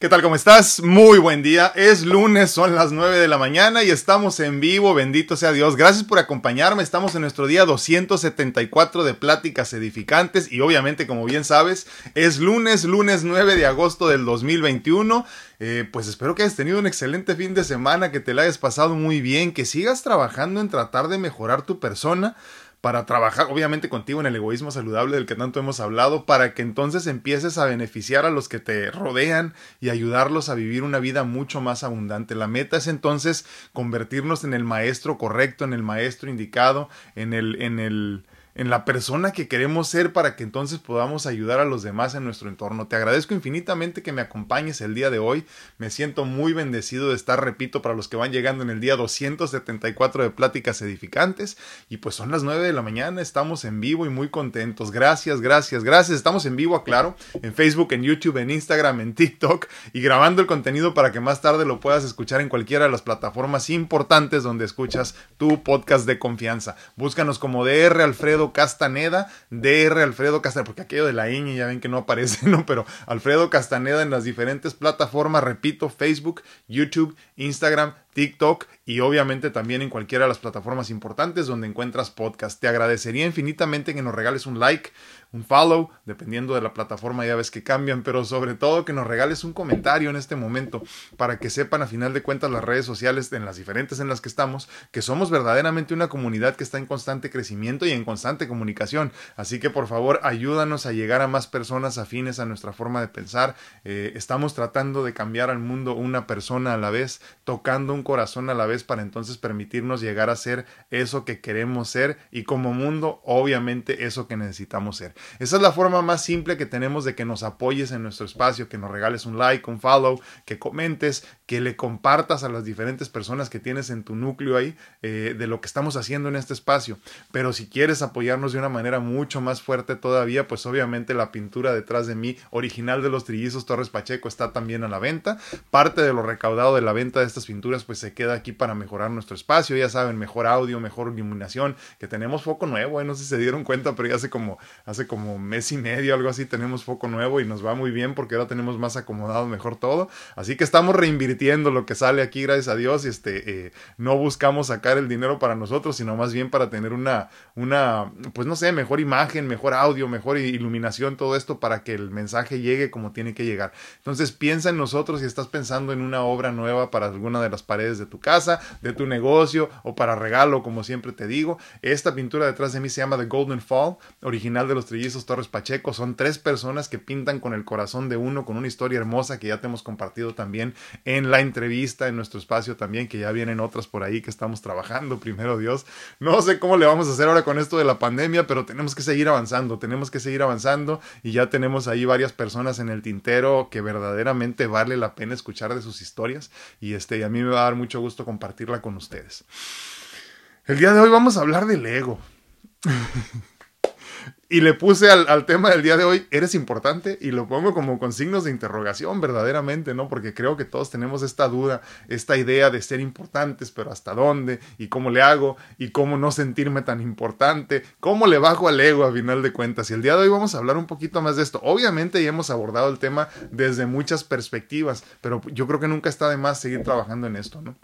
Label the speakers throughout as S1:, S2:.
S1: ¿Qué tal? ¿Cómo estás? Muy buen día. Es lunes, son las 9 de la mañana y estamos en vivo. Bendito sea Dios. Gracias por acompañarme. Estamos en nuestro día 274 de pláticas edificantes y obviamente, como bien sabes, es lunes, lunes 9 de agosto del 2021. Eh, pues espero que hayas tenido un excelente fin de semana, que te la hayas pasado muy bien, que sigas trabajando en tratar de mejorar tu persona para trabajar obviamente contigo en el egoísmo saludable del que tanto hemos hablado, para que entonces empieces a beneficiar a los que te rodean y ayudarlos a vivir una vida mucho más abundante. La meta es entonces convertirnos en el maestro correcto, en el maestro indicado, en el, en el, en la persona que queremos ser para que entonces podamos ayudar a los demás en nuestro entorno. Te agradezco infinitamente que me acompañes el día de hoy. Me siento muy bendecido de estar, repito, para los que van llegando en el día 274 de Pláticas Edificantes. Y pues son las 9 de la mañana, estamos en vivo y muy contentos. Gracias, gracias, gracias. Estamos en vivo, aclaro, en Facebook, en YouTube, en Instagram, en TikTok y grabando el contenido para que más tarde lo puedas escuchar en cualquiera de las plataformas importantes donde escuchas tu podcast de confianza. Búscanos como DR Alfredo Castaneda, DR Alfredo Castaneda, porque aquello de la ñ ya ven que no aparece, ¿no? Pero Alfredo Castaneda en las diferentes plataformas, repito, Facebook, YouTube, Instagram, TikTok y obviamente también en cualquiera de las plataformas importantes donde encuentras podcast. Te agradecería infinitamente que nos regales un like, un follow, dependiendo de la plataforma, ya ves que cambian, pero sobre todo que nos regales un comentario en este momento para que sepan a final de cuentas las redes sociales en las diferentes en las que estamos, que somos verdaderamente una comunidad que está en constante crecimiento y en constante comunicación. Así que por favor ayúdanos a llegar a más personas afines a nuestra forma de pensar. Eh, estamos tratando de cambiar al mundo una persona a la vez, tocando un corazón a la vez para entonces permitirnos llegar a ser eso que queremos ser y como mundo obviamente eso que necesitamos ser. Esa es la forma más simple que tenemos de que nos apoyes en nuestro espacio, que nos regales un like, un follow, que comentes, que le compartas a las diferentes personas que tienes en tu núcleo ahí eh, de lo que estamos haciendo en este espacio. Pero si quieres apoyarnos de una manera mucho más fuerte todavía, pues obviamente la pintura detrás de mí, original de los trillizos Torres Pacheco, está también a la venta. Parte de lo recaudado de la venta de estas pinturas pues se queda aquí para mejorar nuestro espacio. Ya saben, mejor audio, mejor iluminación, que tenemos foco nuevo, eh, no sé si se dieron cuenta, pero ya hace como, hace como mes y medio, algo así, tenemos foco nuevo y nos va muy bien porque ahora tenemos más acomodado mejor todo. Así que estamos reinvirtiendo lo que sale aquí, gracias a Dios. Y este, eh, no buscamos sacar el dinero para nosotros, sino más bien para tener una, una, pues no sé, mejor imagen, mejor audio, mejor iluminación, todo esto para que el mensaje llegue como tiene que llegar. Entonces piensa en nosotros si estás pensando en una obra nueva para alguna de las paredes de tu casa, de tu negocio o para regalo, como siempre te digo. Esta pintura detrás de mí se llama The Golden Fall, original de los trillizos Torres Pacheco. Son tres personas que pintan con el corazón de uno, con una historia hermosa que ya te hemos compartido también en la entrevista, en nuestro espacio también, que ya vienen otras por ahí que estamos trabajando, primero Dios. No sé cómo le vamos a hacer ahora con esto de la pandemia, pero tenemos que seguir avanzando, tenemos que seguir avanzando y ya tenemos ahí varias personas en el tintero que verdaderamente vale la pena escuchar de sus historias y este, y a mí me va a dar mucho gusto compartirla con ustedes. El día de hoy vamos a hablar del ego. Y le puse al, tema del día de hoy, eres importante, y lo pongo como con signos de interrogación verdaderamente, ¿no? Porque creo que todos tenemos esta duda, esta idea de ser importantes, pero hasta dónde, y cómo le hago, y cómo no sentirme tan importante, cómo le bajo al ego a final de cuentas. Y el día de hoy vamos a hablar un poquito más de esto. Obviamente ya hemos abordado el tema desde muchas perspectivas, pero yo creo que nunca está de más seguir trabajando en esto, ¿no?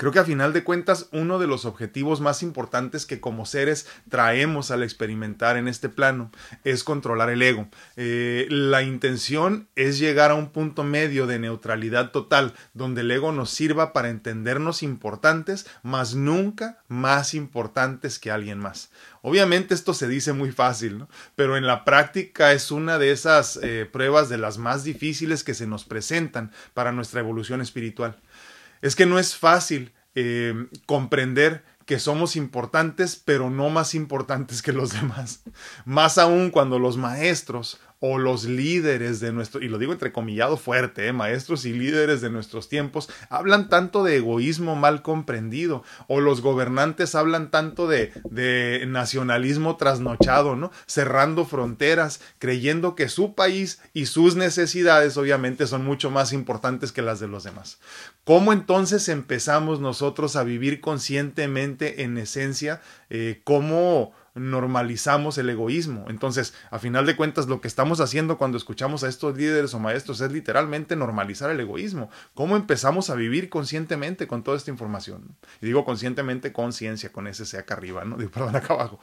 S1: Creo que a final de cuentas uno de los objetivos más importantes que como seres traemos al experimentar en este plano es controlar el ego. Eh, la intención es llegar a un punto medio de neutralidad total donde el ego nos sirva para entendernos importantes, mas nunca más importantes que alguien más. Obviamente esto se dice muy fácil, ¿no? pero en la práctica es una de esas eh, pruebas de las más difíciles que se nos presentan para nuestra evolución espiritual es que no es fácil eh, comprender que somos importantes, pero no más importantes que los demás. Más aún cuando los maestros o los líderes de nuestro, y lo digo entrecomillado fuerte, ¿eh? maestros y líderes de nuestros tiempos, hablan tanto de egoísmo mal comprendido, o los gobernantes hablan tanto de, de nacionalismo trasnochado, ¿no? Cerrando fronteras, creyendo que su país y sus necesidades obviamente son mucho más importantes que las de los demás. ¿Cómo entonces empezamos nosotros a vivir conscientemente en esencia? Eh, ¿Cómo normalizamos el egoísmo. Entonces, a final de cuentas, lo que estamos haciendo cuando escuchamos a estos líderes o maestros es literalmente normalizar el egoísmo. ¿Cómo empezamos a vivir conscientemente con toda esta información? Y digo conscientemente, conciencia, con ese sea acá arriba, ¿no? Digo, perdón, acá abajo.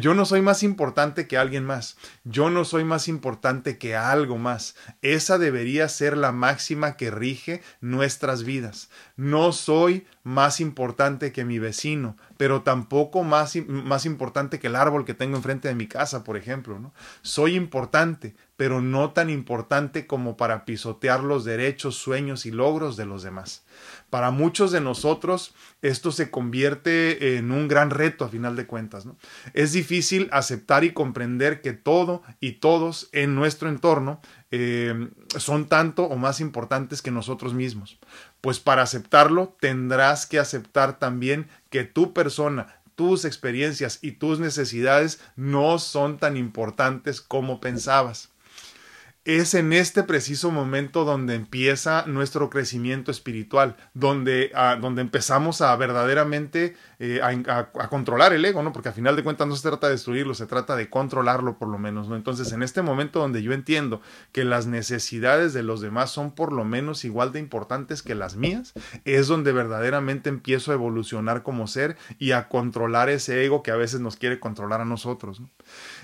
S1: Yo no soy más importante que alguien más. Yo no soy más importante que algo más. Esa debería ser la máxima que rige nuestras vidas. No soy más importante que mi vecino, pero tampoco más, más importante que el árbol que tengo enfrente de mi casa, por ejemplo. Soy importante, pero no tan importante como para pisotear los derechos, sueños y logros de los demás. Para muchos de nosotros esto se convierte en un gran reto a final de cuentas. ¿no? Es difícil aceptar y comprender que todo y todos en nuestro entorno eh, son tanto o más importantes que nosotros mismos. Pues para aceptarlo tendrás que aceptar también que tu persona, tus experiencias y tus necesidades no son tan importantes como pensabas es en este preciso momento donde empieza nuestro crecimiento espiritual, donde, ah, donde empezamos a verdaderamente eh, a, controlar el ego, ¿no? Porque al final de cuentas no se trata de destruirlo, se trata de controlarlo por lo menos, ¿no? Entonces, en este momento donde yo entiendo que las necesidades de los demás son por lo menos igual de importantes que las mías, es donde verdaderamente empiezo a evolucionar como ser y a controlar ese ego que a veces nos quiere controlar a nosotros, ¿no?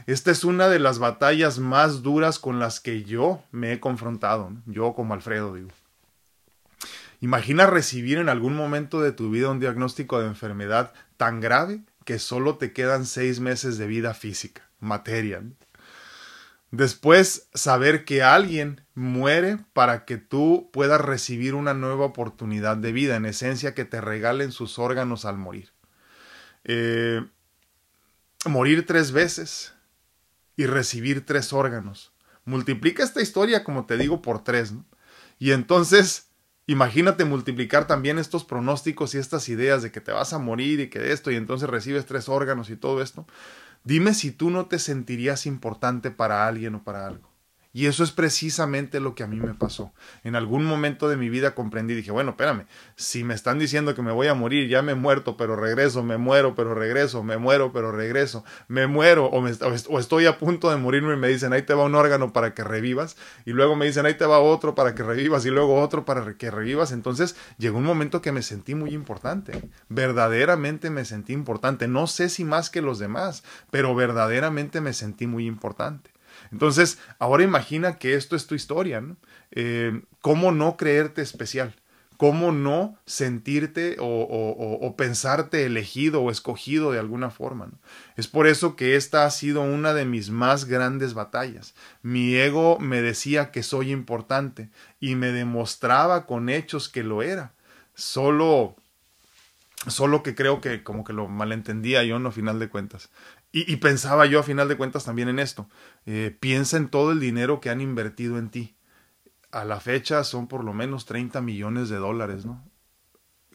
S1: Esta es una de las batallas más duras con las que yo me he confrontado, yo como Alfredo digo. Imagina recibir en algún momento de tu vida un diagnóstico de enfermedad tan grave que solo te quedan seis meses de vida física, materia. Después, saber que alguien muere para que tú puedas recibir una nueva oportunidad de vida, en esencia que te regalen sus órganos al morir. Eh, morir tres veces, y recibir tres órganos. Multiplica esta historia, como te digo, por tres. ¿no? Y entonces, imagínate multiplicar también estos pronósticos y estas ideas de que te vas a morir y que esto, y entonces recibes tres órganos y todo esto. Dime si tú no te sentirías importante para alguien o para algo. Y eso es precisamente lo que a mí me pasó. En algún momento de mi vida comprendí, dije, bueno, espérame, si me están diciendo que me voy a morir, ya me he muerto, pero regreso, me muero, pero regreso, me muero, pero regreso, me muero, o, o estoy a punto de morirme y me dicen, ahí te va un órgano para que revivas, y luego me dicen, ahí te va otro para que revivas, y luego otro para que revivas. Entonces llegó un momento que me sentí muy importante, verdaderamente me sentí importante, no sé si más que los demás, pero verdaderamente me sentí muy importante. Entonces, ahora imagina que esto es tu historia, ¿no? Eh, ¿Cómo no creerte especial? ¿Cómo no sentirte o, pensarte elegido o escogido de alguna forma? Es por eso que esta ha sido una de mis más grandes batallas. Mi ego me decía que soy importante y me demostraba con hechos que lo era. Solo solo que creo que como que lo malentendía yo no final de cuentas. Y, pensaba yo a final de cuentas también en esto. Eh, piensa en todo el dinero que han invertido en ti. A la fecha son por lo menos 30 millones de dólares, ¿no?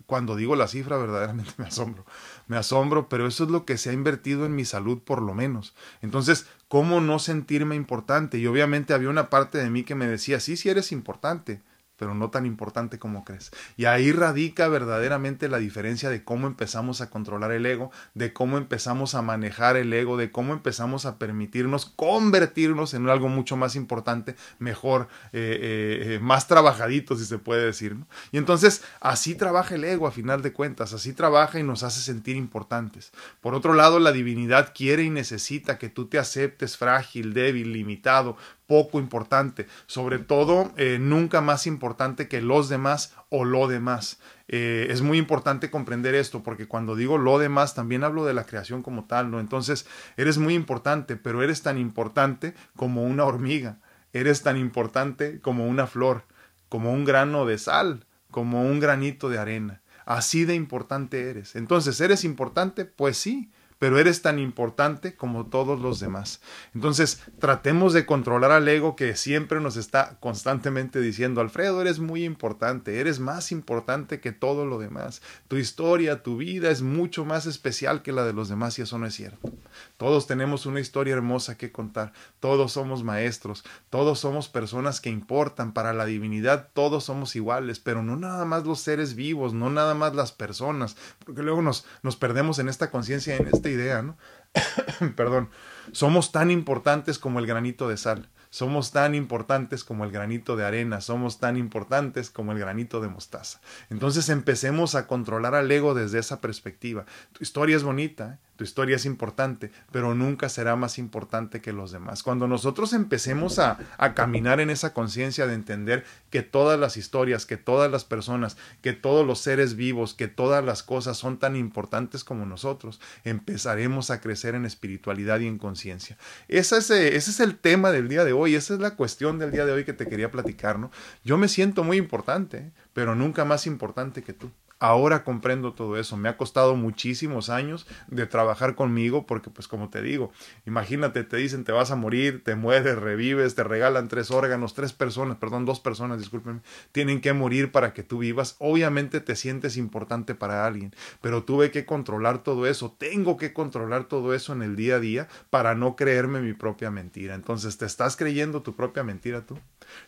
S1: Cuando digo la cifra verdaderamente me asombro. Me asombro, pero eso es lo que se ha invertido en mi salud por lo menos. Entonces, ¿cómo no sentirme importante? Y obviamente había una parte de mí que me decía, sí, sí eres importante, pero no tan importante como crees. Y ahí radica verdaderamente la diferencia de cómo empezamos a controlar el ego, de cómo empezamos a manejar el ego, de cómo empezamos a permitirnos convertirnos en algo mucho más importante, mejor, eh, eh, eh, más trabajadito, si se puede decir. Y entonces así trabaja el ego a final de cuentas, así trabaja y nos hace sentir importantes. Por otro lado, la divinidad quiere y necesita que tú te aceptes frágil, débil, limitado, poco importante, sobre todo eh, nunca más importante que los demás o lo demás. Eh, es muy importante comprender esto porque cuando digo lo demás también hablo de la creación como tal, ¿no? Entonces, eres muy importante, pero eres tan importante como una hormiga, eres tan importante como una flor, como un grano de sal, como un granito de arena. Así de importante eres. Entonces, ¿eres importante? Pues sí, pero eres tan importante como todos los demás. Entonces, tratemos de controlar al ego que siempre nos está constantemente diciendo, Alfredo, eres muy importante, eres más importante que todo lo demás. Tu historia, tu vida es mucho más especial que la de los demás y eso no es cierto. Todos tenemos una historia hermosa que contar, todos somos maestros, todos somos personas que importan para la divinidad, todos somos iguales, pero no nada más los seres vivos, no nada más las personas, porque luego nos, nos perdemos en esta conciencia, en este idea, ¿no? Perdón. Somos tan importantes como el granito de sal. Somos tan importantes como el granito de arena, somos tan importantes como el granito de mostaza. Entonces empecemos a controlar al ego desde esa perspectiva. Tu historia es bonita, ¿eh? Tu historia es importante, pero nunca será más importante que los demás. Cuando nosotros empecemos a, caminar en esa conciencia de entender que todas las historias, que todas las personas, que todos los seres vivos, que todas las cosas son tan importantes como nosotros, empezaremos a crecer en espiritualidad y en conciencia. Ese, es, es el tema del día de hoy, esa es la cuestión del día de hoy que te quería platicar, ¿no? Yo me siento muy importante, pero nunca más importante que tú. Ahora comprendo todo eso. Me ha costado muchísimos años de trabajar conmigo porque, pues como te digo, imagínate, te dicen te vas a morir, te mueres, revives, te regalan tres órganos, tres personas, perdón, dos personas, discúlpenme, tienen que morir para que tú vivas. Obviamente te sientes importante para alguien, pero tuve que controlar todo eso. Tengo que controlar todo eso en el día a día para no creerme mi propia mentira. Entonces, ¿te estás creyendo tu propia mentira tú?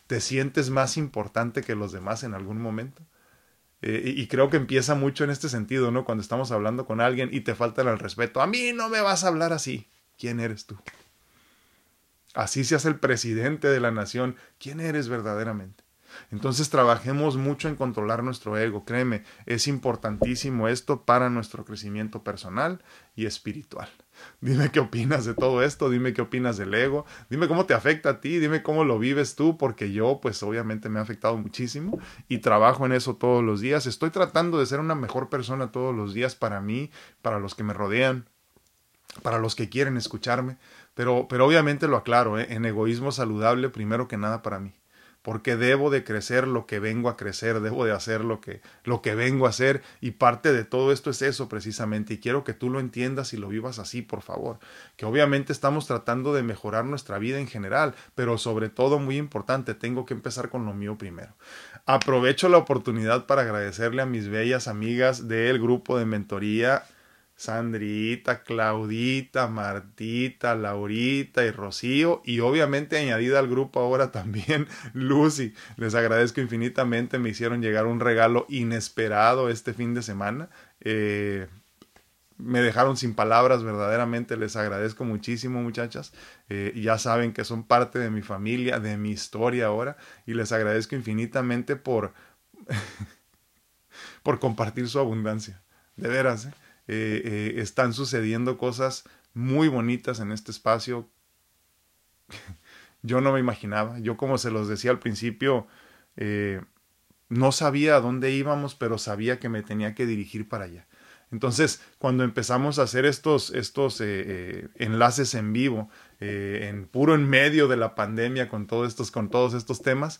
S1: ¿Te sientes más importante que los demás en algún momento? Eh, y creo que empieza mucho en este sentido, ¿no? Cuando estamos hablando con alguien y te falta el respeto. A mí no me vas a hablar así. ¿Quién eres tú? Así seas el presidente de la nación. ¿Quién eres verdaderamente? Entonces trabajemos mucho en controlar nuestro ego. Créeme, es importantísimo esto para nuestro crecimiento personal y espiritual. Dime qué opinas de todo esto, dime qué opinas del ego, dime cómo te afecta a ti, dime cómo lo vives tú, porque yo pues obviamente me ha afectado muchísimo y trabajo en eso todos los días. Estoy tratando de ser una mejor persona todos los días para mí, para los que me rodean, para los que quieren escucharme, pero, pero obviamente lo aclaro, ¿eh? en egoísmo saludable primero que nada para mí porque debo de crecer lo que vengo a crecer, debo de hacer lo que, lo que vengo a hacer y parte de todo esto es eso precisamente y quiero que tú lo entiendas y lo vivas así, por favor, que obviamente estamos tratando de mejorar nuestra vida en general, pero sobre todo muy importante, tengo que empezar con lo mío primero. Aprovecho la oportunidad para agradecerle a mis bellas amigas del grupo de mentoría Sandrita, Claudita, Martita, Laurita y Rocío y obviamente añadida al grupo ahora también Lucy. Les agradezco infinitamente, me hicieron llegar un regalo inesperado este fin de semana. Eh, me dejaron sin palabras, verdaderamente les agradezco muchísimo muchachas. Eh, ya saben que son parte de mi familia, de mi historia ahora y les agradezco infinitamente por, por compartir su abundancia. De veras, ¿eh? Eh, eh, están sucediendo cosas muy bonitas en este espacio. yo no me imaginaba. Yo como se los decía al principio, eh, no sabía a dónde íbamos, pero sabía que me tenía que dirigir para allá. Entonces, cuando empezamos a hacer estos, estos enlaces en vivo, en puro en medio de la pandemia, con estos, con todos estos temas,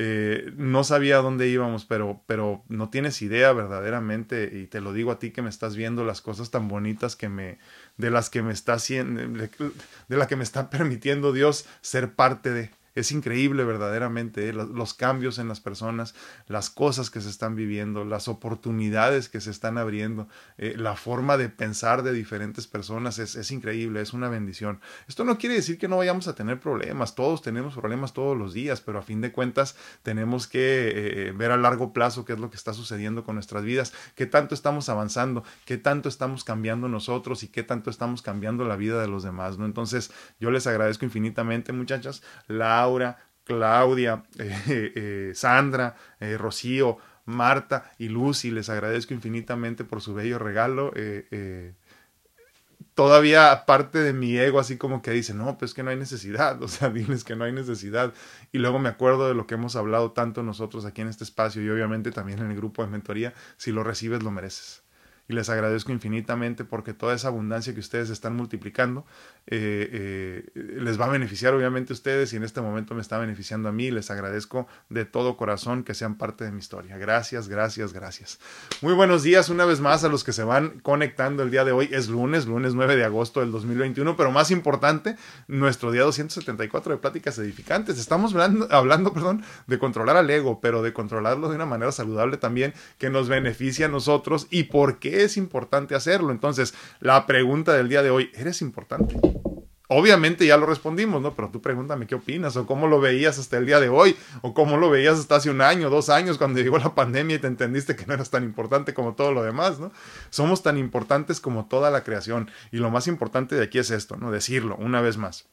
S1: eh, no sabía dónde íbamos, pero, pero no tienes idea verdaderamente, y te lo digo a ti que me estás viendo las cosas tan bonitas que me, de las que me está haciendo, de la que me está permitiendo Dios ser parte de. Es increíble verdaderamente ¿eh? los, cambios en las personas, las cosas que se están viviendo, las oportunidades que se están abriendo, eh, la forma de pensar de diferentes personas es, es, increíble, es una bendición. Esto no quiere decir que no vayamos a tener problemas, todos tenemos problemas todos los días, pero a fin de cuentas tenemos que eh, ver a largo plazo qué es lo que está sucediendo con nuestras vidas, qué tanto estamos avanzando, qué tanto estamos cambiando nosotros y qué tanto estamos cambiando la vida de los demás, ¿no? Entonces yo les agradezco infinitamente muchachas la Laura, Claudia, eh, eh, Sandra, eh, Rocío, Marta y Lucy. Les agradezco infinitamente por su bello regalo. todavía parte de mi ego así como que dice, no, pues que no hay necesidad, o sea, diles que no hay necesidad. Y luego me acuerdo de lo que hemos hablado tanto nosotros aquí en este espacio y obviamente también en el grupo de mentoría, si lo recibes lo mereces y les agradezco infinitamente porque toda esa abundancia que ustedes están multiplicando eh, eh, les va a beneficiar obviamente a ustedes y en este momento me está beneficiando a mí. Les agradezco de todo corazón que sean parte de mi historia. Gracias, gracias, gracias. Muy buenos días una vez más a los que se van conectando el día de hoy. Es lunes, lunes 9 de agosto del 2021, pero más importante, nuestro día 274 de pláticas edificantes. Estamos hablando, hablando perdón, de controlar al ego, pero de controlarlo de una manera saludable también que nos beneficia a nosotros y por qué es importante hacerlo. Entonces, la pregunta del día de hoy, ¿eres importante? Obviamente ya lo respondimos, ¿no? Pero tú pregúntame qué opinas o cómo lo veías hasta el día de hoy o cómo lo veías hasta hace un año, dos años cuando llegó la pandemia y te entendiste que no eras tan importante como todo lo demás, ¿no? Somos tan importantes como toda la creación y lo más importante de aquí es esto, ¿no? Decirlo una vez más.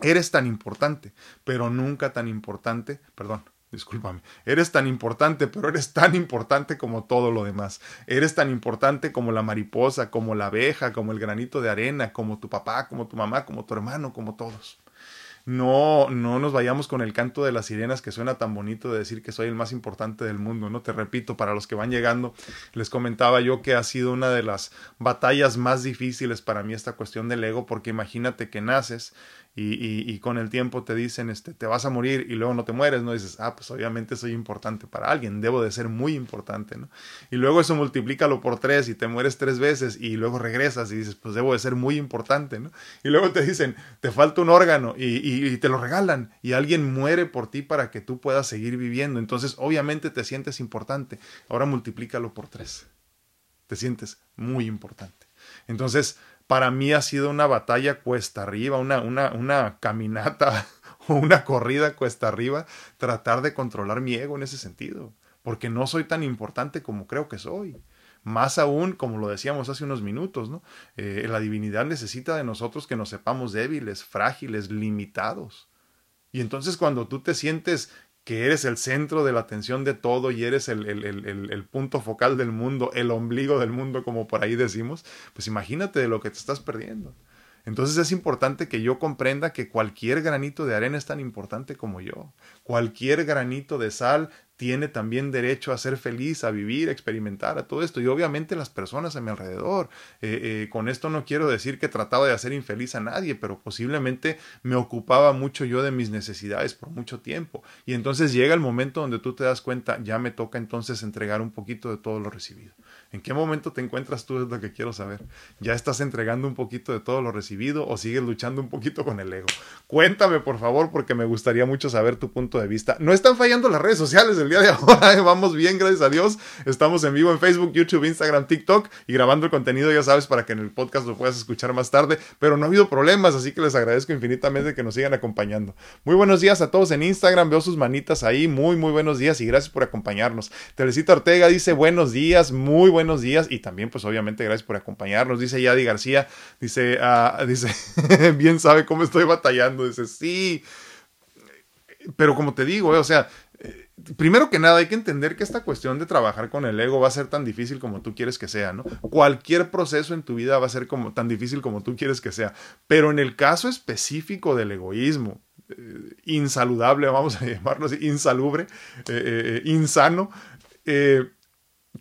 S1: Eres tan importante, pero nunca tan importante, perdón, discúlpame, eres tan importante, pero eres tan importante como todo lo demás. Eres tan importante como la mariposa, como la abeja, como el granito de arena, como tu papá, como tu mamá, como tu hermano, como todos. No, no nos vayamos con el canto de las sirenas que suena tan bonito de decir que soy el más importante del mundo, ¿no? Te repito, para los que van llegando, les comentaba yo que ha sido una de las batallas más difíciles para mí esta cuestión del ego, porque imagínate que naces y, con el tiempo te dicen, este, te vas a morir y luego no te mueres, ¿no? dices, ah, pues obviamente soy importante para alguien, debo de ser muy importante, ¿no? Y luego eso multiplícalo por tres y te mueres tres veces y luego regresas y dices, pues debo de ser muy importante, ¿no? Y luego te dicen, te falta un órgano y, y, y te lo regalan y alguien muere por ti para que tú puedas seguir viviendo. Entonces, obviamente te sientes importante. Ahora multiplícalo por tres. Te sientes muy importante. Entonces, para mí ha sido una batalla cuesta arriba, una, una, una caminata o una corrida cuesta arriba, tratar de controlar mi ego en ese sentido, porque no soy tan importante como creo que soy. Más aún, como lo decíamos hace unos minutos, ¿no? Eh, la divinidad necesita de nosotros que nos sepamos débiles, frágiles, limitados. Y entonces cuando tú te sientes que eres el centro de la atención de todo y eres el, el, el, el, punto focal del mundo, el ombligo del mundo, como por ahí decimos, pues imagínate de lo que te estás perdiendo. Entonces es importante que yo comprenda que cualquier granito de arena es tan importante como yo. Cualquier granito de sal tiene también derecho a ser feliz, a vivir, a experimentar, a todo esto. Y obviamente las personas a mi alrededor. Eh, eh, con esto no quiero decir que trataba de hacer infeliz a nadie, pero posiblemente me ocupaba mucho yo de mis necesidades por mucho tiempo. Y entonces llega el momento donde tú te das cuenta, ya me toca entonces entregar un poquito de todo lo recibido. ¿En qué momento te encuentras tú? Es lo que quiero saber. ¿Ya estás entregando un poquito de todo lo recibido o sigues luchando un poquito con el ego? Cuéntame, por favor, porque me gustaría mucho saber tu punto de vista. No están fallando las redes sociales el día de ahora, ¿eh? vamos bien, gracias a Dios. Estamos en vivo en Facebook, YouTube, Instagram, TikTok y grabando el contenido, ya sabes, para que en el podcast lo puedas escuchar más tarde. Pero no ha habido problemas, así que les agradezco infinitamente que nos sigan acompañando. Muy buenos días a todos en Instagram, veo sus manitas ahí. Muy, muy buenos días y gracias por acompañarnos. Teresita Ortega dice buenos días, muy buenos buenos días y también pues obviamente gracias por acompañarnos. Dice Yadi García, dice, uh, dice, bien sabe cómo estoy batallando. Dice, sí, pero como te digo, eh, o sea, eh, primero que nada hay que entender que esta cuestión de trabajar con el ego va a ser tan difícil como tú quieres que sea, ¿no? Cualquier proceso en tu vida va a ser como tan difícil como tú quieres que sea, pero en el caso específico del egoísmo, eh, insaludable, vamos a llamarlo así, insalubre, eh, insano, eh,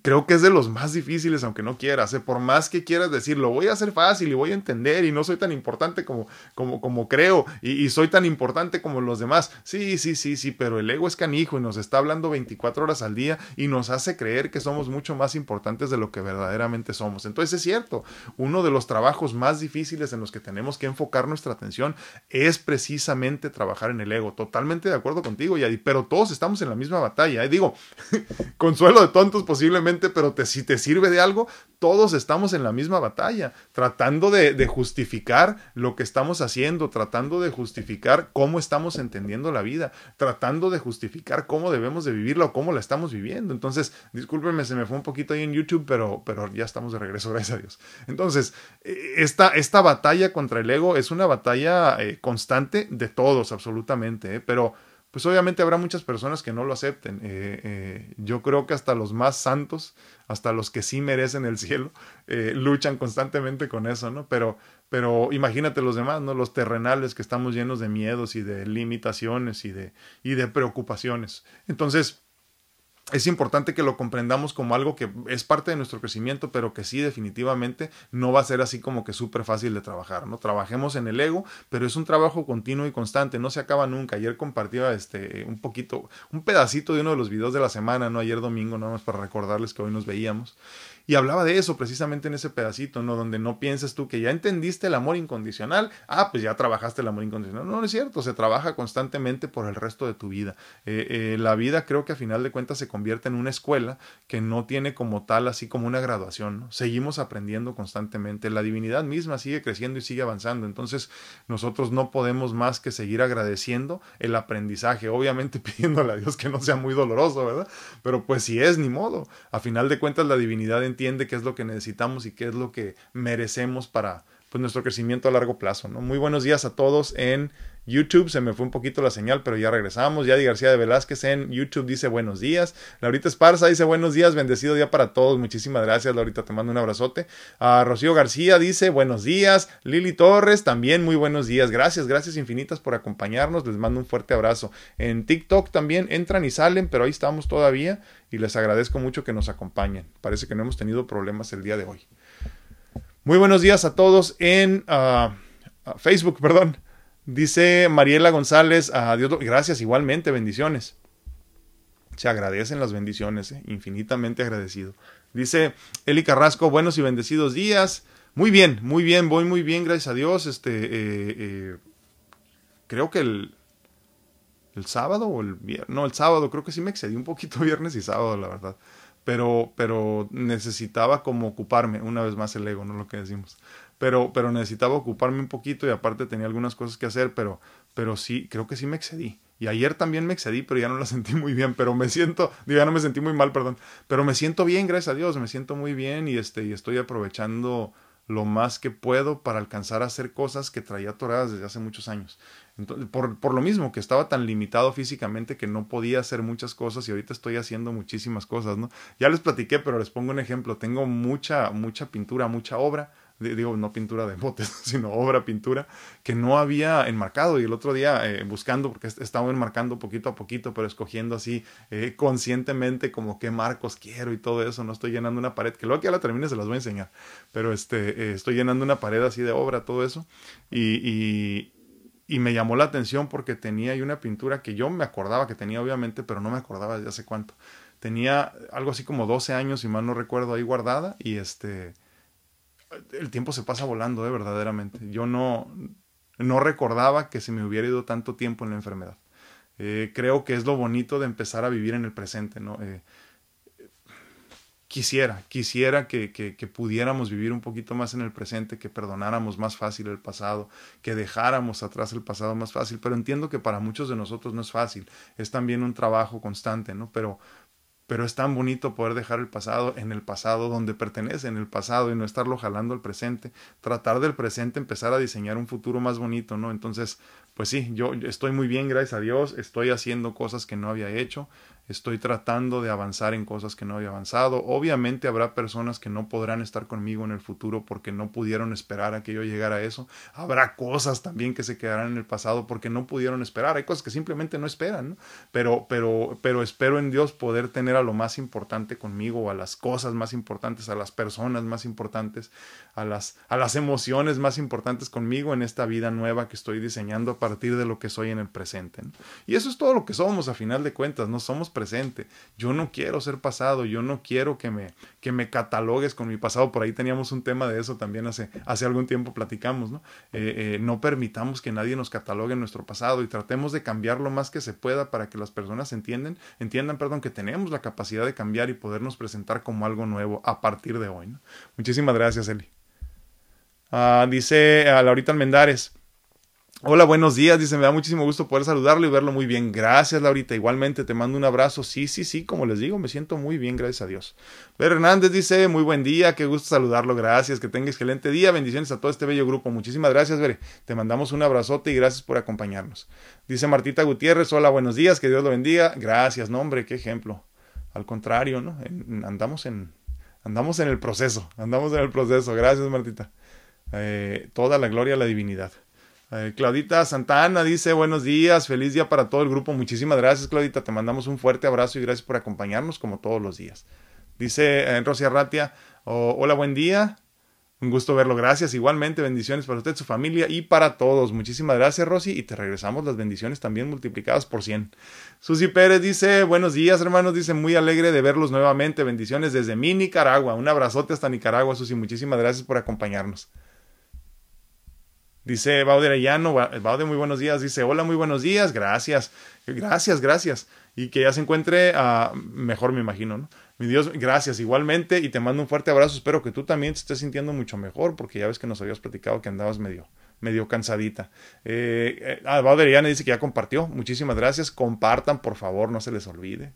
S1: creo que es de los más difíciles, aunque no quieras. ¿eh? Por más que quieras decir, lo voy a hacer fácil y voy a entender y no soy tan importante como, como, como creo y, soy tan importante como los demás. Sí, sí, sí, sí, pero el ego es canijo y nos está hablando 24 horas al día y nos hace creer que somos mucho más importantes de lo que verdaderamente somos. Entonces es cierto, uno de los trabajos más difíciles en los que tenemos que enfocar nuestra atención es precisamente trabajar en el ego. Totalmente de acuerdo contigo, Yadi, pero todos estamos en la misma batalla. ¿eh? Digo, consuelo de tontos posiblemente pero si te sirve de algo, todos estamos en la misma batalla, tratando de, de, justificar lo que estamos haciendo, tratando de justificar cómo estamos entendiendo la vida, tratando de justificar cómo debemos de vivirla o cómo la estamos viviendo. Entonces, discúlpenme, se me fue un poquito ahí en YouTube, pero, pero ya estamos de regreso, gracias a Dios. Entonces, eh, esta, esta batalla contra el ego es una batalla eh, constante de todos, absolutamente, eh, pero pues obviamente habrá muchas personas que no lo acepten. Eh, eh, yo creo que hasta los más santos, hasta los que sí merecen el cielo, eh, luchan constantemente con eso, ¿no? Pero, pero imagínate los demás, ¿no? Los terrenales que estamos llenos de miedos y de limitaciones y de, y de preocupaciones. Entonces, es importante que lo comprendamos como algo que es parte de nuestro crecimiento, pero que sí definitivamente no va a ser así como que súper fácil de trabajar, ¿no? Trabajemos en el ego, pero es un trabajo continuo y constante, no se acaba nunca. Ayer compartía este un poquito, un pedacito de uno de los videos de la semana, ¿no? Ayer domingo, nada más para recordarles que hoy nos veíamos. Y hablaba de eso precisamente en ese pedacito, ¿no? Donde no pienses tú que ya entendiste el amor incondicional, ah, pues ya trabajaste el amor incondicional. No, no es cierto, se trabaja constantemente por el resto de tu vida. Eh, eh, la vida creo que a final de cuentas se convierte en una escuela que no tiene como tal así como una graduación, ¿no? Seguimos aprendiendo constantemente, la divinidad misma sigue creciendo y sigue avanzando, entonces nosotros no podemos más que seguir agradeciendo el aprendizaje, obviamente pidiéndole a Dios que no sea muy doloroso, ¿verdad? Pero pues si es, ni modo. A final de cuentas la divinidad entiende qué es lo que necesitamos y qué es lo que merecemos para pues, nuestro crecimiento a largo plazo. ¿no? Muy buenos días a todos en YouTube. Se me fue un poquito la señal, pero ya regresamos. Yadi García de Velázquez en YouTube dice buenos días. Laurita Esparza dice buenos días, bendecido día para todos. Muchísimas gracias, Laurita. Te mando un abrazote. A Rocío García dice buenos días. Lili Torres también muy buenos días. Gracias, gracias infinitas por acompañarnos. Les mando un fuerte abrazo. En TikTok también entran y salen, pero ahí estamos todavía y les agradezco mucho que nos acompañen. Parece que no hemos tenido problemas el día de hoy. Muy buenos días a todos en ah, Facebook, perdón. Dice Mariela González, adiós, gracias igualmente, bendiciones. Se agradecen las bendiciones, eh, infinitamente agradecido. Dice Eli Carrasco, buenos y bendecidos días. Muy bien, muy bien, voy muy bien, gracias a Dios. Este, eh, eh, creo que el, el sábado o el viernes, no, el sábado, creo que sí me excedí un poquito viernes y sábado, la verdad pero, pero necesitaba como ocuparme, una vez más el ego, no lo que decimos, pero, pero necesitaba ocuparme un poquito y aparte tenía algunas cosas que hacer, pero, pero sí, creo que sí me excedí. Y ayer también me excedí, pero ya no la sentí muy bien, pero me siento, digo, ya no me sentí muy mal, perdón, pero me siento bien, gracias a Dios, me siento muy bien y este, y estoy aprovechando lo más que puedo para alcanzar a hacer cosas que traía atoradas desde hace muchos años. Entonces, por, por, lo mismo que estaba tan limitado físicamente que no podía hacer muchas cosas y ahorita estoy haciendo muchísimas cosas, ¿no? Ya les platiqué, pero les pongo un ejemplo. Tengo mucha, mucha pintura, mucha obra, digo, no pintura de botes, sino obra, pintura, que no había enmarcado. Y el otro día eh, buscando, porque estaba enmarcando poquito a poquito, pero escogiendo así eh, conscientemente como qué marcos quiero y todo eso. No estoy llenando una pared, que luego que ya la termine se las voy a enseñar. Pero este, eh, estoy llenando una pared así de obra, todo eso. y, y me llamó la atención porque tenía ahí una pintura que yo me acordaba que tenía obviamente, pero no me acordaba de hace cuánto. Tenía algo así como 12 años, si mal no recuerdo, ahí guardada y este el tiempo se pasa volando, ¿eh? verdaderamente. Yo no no recordaba que se me hubiera ido tanto tiempo en la enfermedad. Eh, creo que es lo bonito de empezar a vivir en el presente, ¿no? Eh, quisiera, quisiera que, que, que, pudiéramos vivir un poquito más en el presente, que perdonáramos más fácil el pasado, que dejáramos atrás el pasado más fácil, pero entiendo que para muchos de nosotros no es fácil, es también un trabajo constante, ¿no? Pero, pero es tan bonito poder dejar el pasado en el pasado donde pertenece, en el pasado y no estarlo jalando al presente, tratar del presente empezar a diseñar un futuro más bonito, ¿no? Entonces, pues sí, yo estoy muy bien, gracias a Dios, estoy haciendo cosas que no había hecho, estoy tratando de avanzar en cosas que no había avanzado. Obviamente habrá personas que no podrán estar conmigo en el futuro porque no pudieron esperar a que yo llegara a eso. Habrá cosas también que se quedarán en el pasado porque no pudieron esperar. Hay cosas que simplemente no esperan, ¿no? Pero, pero, pero espero en Dios poder tener a lo más importante conmigo, a las cosas más importantes, a las personas más importantes, a las, a las emociones más importantes conmigo en esta vida nueva que estoy diseñando partir de lo que soy en el presente. Y eso es todo lo que somos a final de cuentas, no somos presente. Yo no quiero ser pasado, yo no quiero que me, que me catalogues con mi pasado. Por ahí teníamos un tema de eso también hace, hace algún tiempo platicamos, ¿no? Eh, eh, no permitamos que nadie nos catalogue nuestro pasado y tratemos de cambiar lo más que se pueda para que las personas entiendan, entiendan perdón, que tenemos la capacidad de cambiar y podernos presentar como algo nuevo a partir de hoy. Muchísimas gracias, Eli. Uh, dice a Laurita Almendares. Hola, buenos días. Dice, me da muchísimo gusto poder saludarlo y verlo muy bien. Gracias, Laurita. Igualmente te mando un abrazo. Sí, sí, sí, como les digo, me siento muy bien, gracias a Dios. Ver Hernández dice, muy buen día, qué gusto saludarlo. Gracias, que tenga excelente día. Bendiciones a todo este bello grupo. Muchísimas gracias, Bere. Te mandamos un abrazote y gracias por acompañarnos. Dice Martita Gutiérrez, hola, buenos días, que Dios lo bendiga. Gracias, no, hombre, qué ejemplo. Al contrario, ¿no? andamos en andamos en el proceso, andamos en el proceso. Gracias, Martita. Eh, toda la gloria a la divinidad. Eh, Claudita Santana dice buenos días, feliz día para todo el grupo. Muchísimas gracias, Claudita. Te mandamos un fuerte abrazo y gracias por acompañarnos como todos los días. Dice eh, Rosia Ratia, oh, hola, buen día. Un gusto verlo. Gracias. Igualmente, bendiciones para usted, su familia y para todos. Muchísimas gracias, Rosy. Y te regresamos las bendiciones también multiplicadas por 100. Susi Pérez dice, buenos días, hermanos. Dice, muy alegre de verlos nuevamente. Bendiciones desde mi Nicaragua. Un abrazote hasta Nicaragua, Susi. Muchísimas gracias por acompañarnos. Dice Baude Arellano, muy buenos días. Dice, hola, muy buenos días. Gracias. Gracias, gracias. Y que ya se encuentre uh, mejor, me imagino, ¿no? Mi Dios, gracias igualmente y te mando un fuerte abrazo. Espero que tú también te estés sintiendo mucho mejor porque ya ves que nos habías platicado que andabas medio, medio cansadita. Eh, eh, ah, dice que ya compartió. Muchísimas gracias. Compartan, por favor, no se les olvide.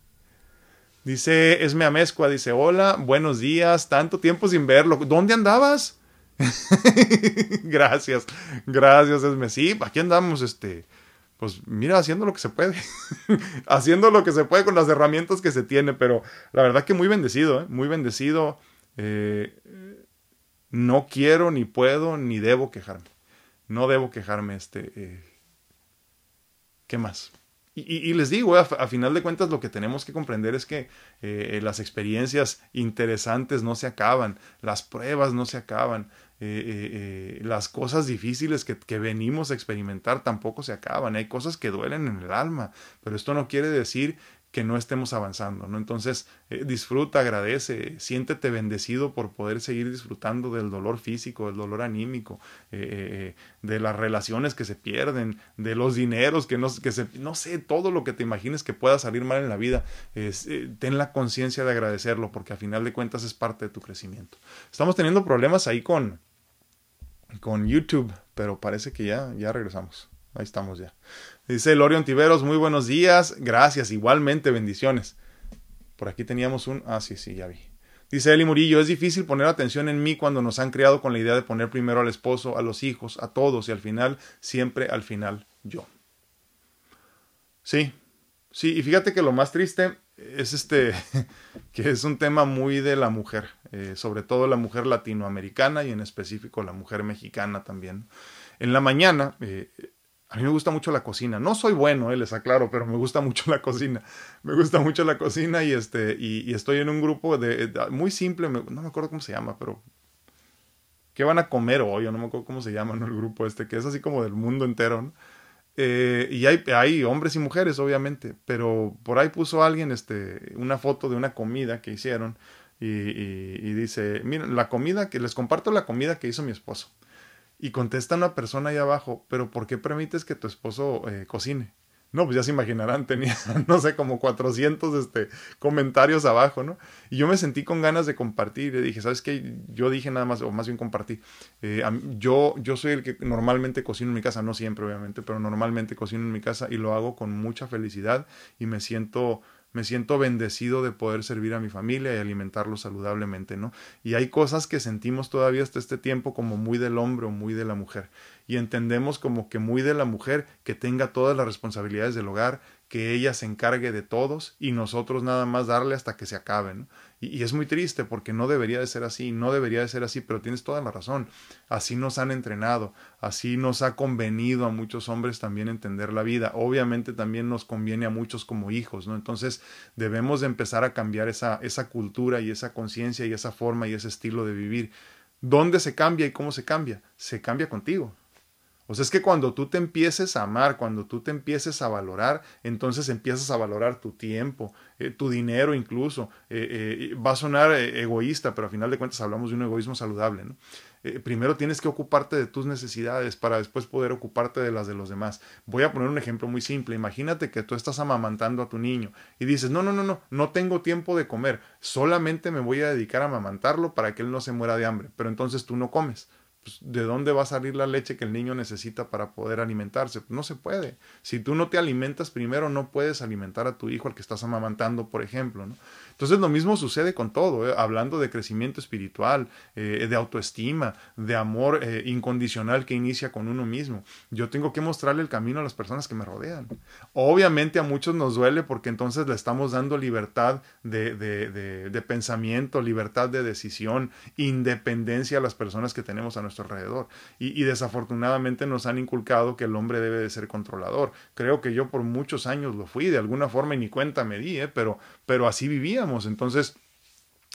S1: Dice Esme Amezcua, dice, hola, buenos días, tanto tiempo sin verlo. ¿Dónde andabas? gracias, gracias Esme. Sí, aquí andamos, este, pues mira, haciendo lo que se puede, haciendo lo que se puede con las herramientas que se tiene, pero la verdad que muy bendecido, ¿eh? muy bendecido. Eh, no quiero, ni puedo, ni debo quejarme. No debo quejarme, este. Eh, ¿Qué más? Y, les digo, a, a, final de cuentas lo que tenemos que comprender es que las experiencias interesantes no se acaban, las pruebas no se acaban, eh, eh, eh, las cosas difíciles que, venimos a experimentar tampoco se acaban. Hay cosas que duelen en el alma, pero esto no quiere decir que no estemos avanzando, ¿no? Entonces, disfruta, agradece, siéntete bendecido por poder seguir disfrutando del dolor físico, del dolor anímico, de las relaciones que se pierden, de los dineros que no, que se, no sé, todo lo que te imagines que pueda salir mal en la vida, ten la conciencia de agradecerlo, porque a final de cuentas es parte de tu crecimiento. Estamos teniendo problemas ahí con, con YouTube, pero parece que ya, ya regresamos. Ahí estamos ya. Dice Lorion Tiveros, muy buenos días. Gracias, igualmente, bendiciones. Por aquí teníamos un... Ah, sí, sí, ya vi. Dice Eli Murillo, es difícil poner atención en mí cuando nos han criado con la idea de poner primero al esposo, a los hijos, a todos y al final, siempre al final, yo. Sí, sí, y fíjate que lo más triste es este, que es un tema muy de la mujer, eh, sobre todo la mujer latinoamericana y en específico la mujer mexicana también. En la mañana, eh, a mí me gusta mucho la cocina. No soy bueno, eh, les aclaro, pero me gusta mucho la cocina. Me gusta mucho la cocina y, este, y, estoy en un grupo de, muy simple, no me acuerdo cómo se llama, pero ¿qué van a comer hoy? Yo no me acuerdo cómo se llama ¿no? el grupo este, que es así como del mundo entero. ¿no? Eh, y hay, hay, hombres y mujeres, obviamente, pero por ahí puso alguien este, una foto de una comida que hicieron y, y, dice, miren, la comida que les comparto la comida que hizo mi esposo. Y contesta una persona ahí abajo, pero ¿por qué permites que tu esposo eh, cocine? No, pues ya se imaginarán, tenía, no sé, como 400 este, comentarios abajo, ¿no? Y yo me sentí con ganas de compartir y dije, ¿sabes qué? Yo dije nada más, o más bien compartí. Eh, yo, yo soy el que normalmente cocino en mi casa, no siempre obviamente, pero normalmente cocino en mi casa y lo hago con mucha felicidad y me siento me siento bendecido de poder servir a mi familia y alimentarlo saludablemente, ¿no? Y hay cosas que sentimos todavía hasta este tiempo como muy del hombre o muy de la mujer. Y entendemos como que muy de la mujer que tenga todas las responsabilidades del hogar, que ella se encargue de todos y nosotros nada más darle hasta que se acabe, ¿no? Y, es muy triste porque no debería de ser así, no debería de ser así, pero tienes toda la razón. Así nos han entrenado, así nos ha convenido a muchos hombres también entender la vida. Obviamente también nos conviene a muchos como hijos, ¿no? Entonces debemos de empezar a cambiar esa, esa cultura y esa conciencia y esa forma y ese estilo de vivir. ¿Dónde se cambia y cómo se cambia? Se cambia contigo. O sea, es que cuando tú te empieces a amar, cuando tú te empieces a valorar, entonces empiezas a valorar tu tiempo, eh, tu dinero incluso. Eh, eh, va a sonar egoísta, pero a final de cuentas hablamos de un egoísmo saludable. ¿no? primero tienes que ocuparte de tus necesidades para después poder ocuparte de las de los demás. Voy a poner un ejemplo muy simple. Imagínate que tú estás amamantando a tu niño y dices, no, no, no, no, no tengo tiempo de comer, solamente me voy a dedicar a amamantarlo para que él no se muera de hambre, pero entonces tú no comes pues, ¿de dónde va a salir la leche que el niño necesita para poder alimentarse? No se puede. Si tú no te alimentas primero, no puedes alimentar a tu hijo al que estás amamantando, por ejemplo. Entonces lo mismo sucede con todo, ¿eh? hablando de crecimiento espiritual, eh, de autoestima, de amor eh, incondicional que inicia con uno mismo. Yo tengo que mostrarle el camino a las personas que me rodean. Obviamente a muchos nos duele porque entonces le estamos dando libertad de, de, pensamiento, libertad de decisión, independencia a las personas que tenemos a nuestro alrededor. Y, y desafortunadamente nos han inculcado que el hombre debe de ser controlador. Creo que yo por muchos años lo fui, de alguna forma y ni cuenta me di, pero, pero así vivía entonces,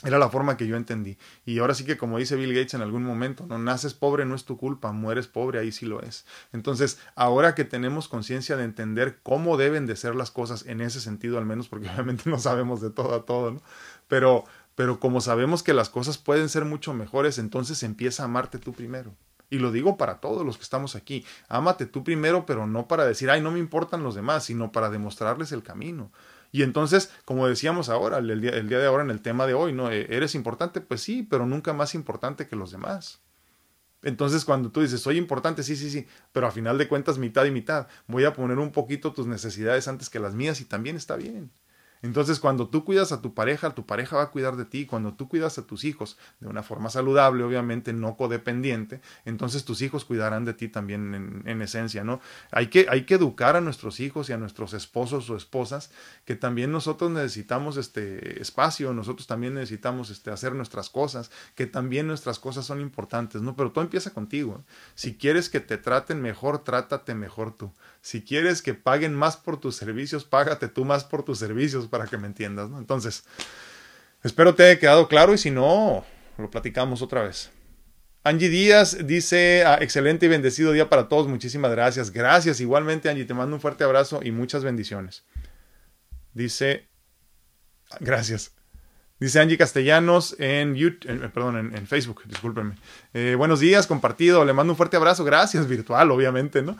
S1: Era la forma que yo entendí. Y ahora sí que como dice Bill Gates en algún momento, no naces pobre no es tu culpa, mueres pobre ahí sí lo es. Entonces, ahora que tenemos conciencia de entender cómo deben de ser las cosas en ese sentido al menos, porque obviamente no sabemos de todo a todo, ¿no? Pero, pero como sabemos que las cosas pueden ser mucho mejores, entonces empieza a amarte tú primero. Y lo digo para todos los que estamos aquí. Ámate tú primero, pero no para decir, ay, no me importan los demás, sino para demostrarles el camino. Y entonces, como decíamos ahora, el día, el día de ahora en el tema de hoy, ¿no? Eh, ¿Eres importante? Pues sí, pero nunca más importante que los demás. Entonces, cuando tú dices, soy importante, sí, sí, sí, pero a final de cuentas, mitad y mitad, voy a poner un poquito tus necesidades antes que las mías y también está bien. Entonces, cuando tú cuidas a tu pareja, tu pareja va a cuidar de ti. Cuando tú cuidas a tus hijos de una forma saludable, obviamente, no codependiente, entonces tus hijos cuidarán de ti también en, esencia, ¿no? Hay que, hay que educar a nuestros hijos y a nuestros esposos o esposas que también nosotros necesitamos este espacio, nosotros también necesitamos este, hacer nuestras cosas, que también nuestras cosas son importantes, ¿no? Pero todo empieza contigo. Si quieres que te traten mejor, trátate mejor tú. Si quieres que paguen más por tus servicios, págate tú más por tus servicios para que me entiendas, ¿no? Entonces, espero te haya quedado claro y si no, lo platicamos otra vez. Angie Díaz dice, ah, excelente y bendecido día para todos, muchísimas gracias. Gracias igualmente Angie, te mando un fuerte abrazo y muchas bendiciones. Dice, gracias. Dice Angie Castellanos en YouTube, perdón, en, Facebook, discúlpenme. Eh, buenos días, compartido, le mando un fuerte abrazo, gracias, virtual, obviamente, ¿no?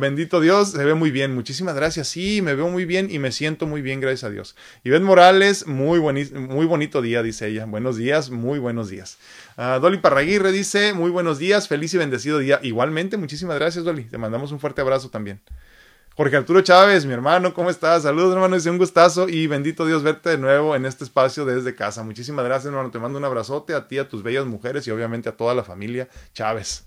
S1: Bendito Dios, se ve muy bien, muchísimas gracias, sí, me veo muy bien y me siento muy bien, gracias a Dios. Ivette Morales, muy, muy bonito día, dice ella, buenos días, muy buenos días. Uh, Dolly Parraguirre dice, muy buenos días, feliz y bendecido día. Igualmente, muchísimas gracias, Dolly, te mandamos un fuerte abrazo también. Jorge Arturo Chávez, mi hermano, ¿cómo estás? Saludos, hermano, es un gustazo y bendito Dios verte de nuevo en este espacio desde casa. Muchísimas gracias, hermano. Te mando un abrazote a ti, a tus bellas mujeres y obviamente a toda la familia Chávez.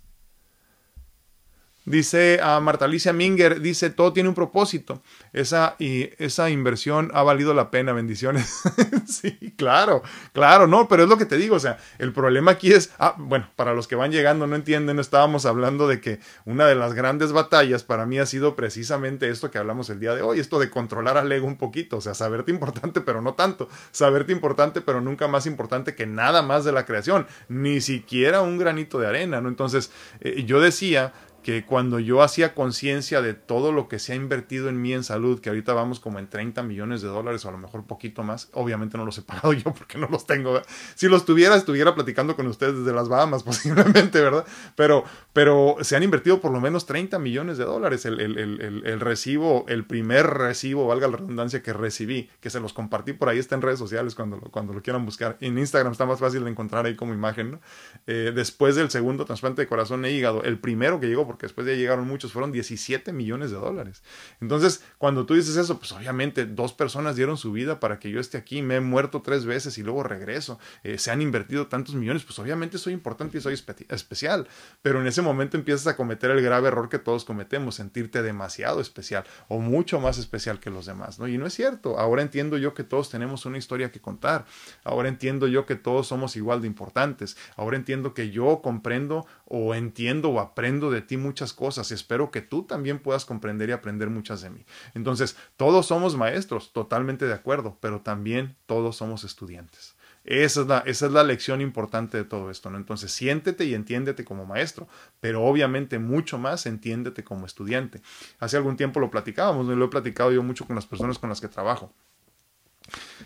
S1: Dice a Marta Alicia Minger, dice, todo tiene un propósito. Esa, y esa inversión ha valido la pena, bendiciones. sí, claro, claro, no, pero es lo que te digo, o sea, el problema aquí es, ah, bueno, para los que van llegando no entienden, estábamos hablando de que una de las grandes batallas para mí ha sido precisamente esto que hablamos el día de hoy, esto de controlar al ego un poquito, o sea, saberte importante, pero no tanto, saberte importante, pero nunca más importante que nada más de la creación, ni siquiera un granito de arena, ¿no? Entonces, eh, yo decía, que cuando yo hacía conciencia de todo lo que se ha invertido en mí en salud, que ahorita vamos como en 30 millones de dólares o a lo mejor poquito más, obviamente no los he pagado yo porque no los tengo. Si los tuviera, estuviera platicando con ustedes desde las Bahamas posiblemente, ¿verdad? Pero, pero se han invertido por lo menos 30 millones de dólares. El, el, el, el, recibo, el primer recibo, valga la redundancia, que recibí, que se los compartí por ahí, está en redes sociales cuando, cuando lo quieran buscar. En Instagram está más fácil de encontrar ahí como imagen, ¿no? Eh, después del segundo trasplante de corazón e hígado, el primero que llegó porque después ya llegaron muchos, fueron 17 millones de dólares. Entonces, cuando tú dices eso, pues obviamente dos personas dieron su vida para que yo esté aquí, me he muerto tres veces y luego regreso, eh, se han invertido tantos millones, pues obviamente soy importante y soy especial, pero en ese momento empiezas a cometer el grave error que todos cometemos, sentirte demasiado especial o mucho más especial que los demás, ¿no? Y no es cierto, ahora entiendo yo que todos tenemos una historia que contar, ahora entiendo yo que todos somos igual de importantes, ahora entiendo que yo comprendo o entiendo o aprendo de ti muchas cosas y espero que tú también puedas comprender y aprender muchas de mí. Entonces, todos somos maestros, totalmente de acuerdo, pero también todos somos estudiantes. Esa es, la, esa es la lección importante de todo esto, ¿no? Entonces, siéntete y entiéndete como maestro, pero obviamente mucho más entiéndete como estudiante. Hace algún tiempo lo platicábamos, lo he platicado yo mucho con las personas con las que trabajo.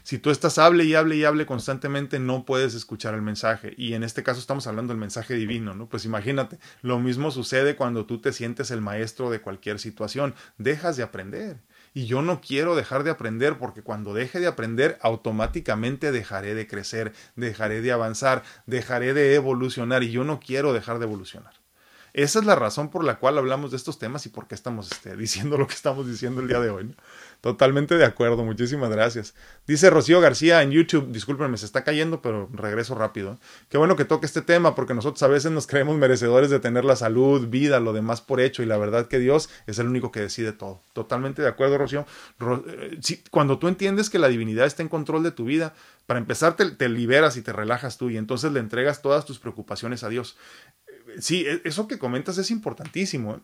S1: Si tú estás hable y hable y hable constantemente, no puedes escuchar el mensaje. Y en este caso estamos hablando del mensaje divino, ¿no? Pues imagínate, lo mismo sucede cuando tú te sientes el maestro de cualquier situación. Dejas de aprender. Y yo no quiero dejar de aprender porque cuando deje de aprender, automáticamente dejaré de crecer, dejaré de avanzar, dejaré de evolucionar. Y yo no quiero dejar de evolucionar. Esa es la razón por la cual hablamos de estos temas y por qué estamos este, diciendo lo que estamos diciendo el día de hoy. Totalmente de acuerdo, muchísimas gracias. Dice Rocío García en YouTube, discúlpenme, se está cayendo, pero regreso rápido. Qué bueno que toque este tema, porque nosotros a veces nos creemos merecedores de tener la salud, vida, lo demás por hecho, y la verdad que Dios es el único que decide todo. Totalmente de acuerdo, Rocío. Eh, cuando tú entiendes que la divinidad está en control de tu vida, para empezar te liberas y te relajas tú, y entonces le entregas todas tus preocupaciones a Dios. Eh, sí, e, eso que comentas es importantísimo.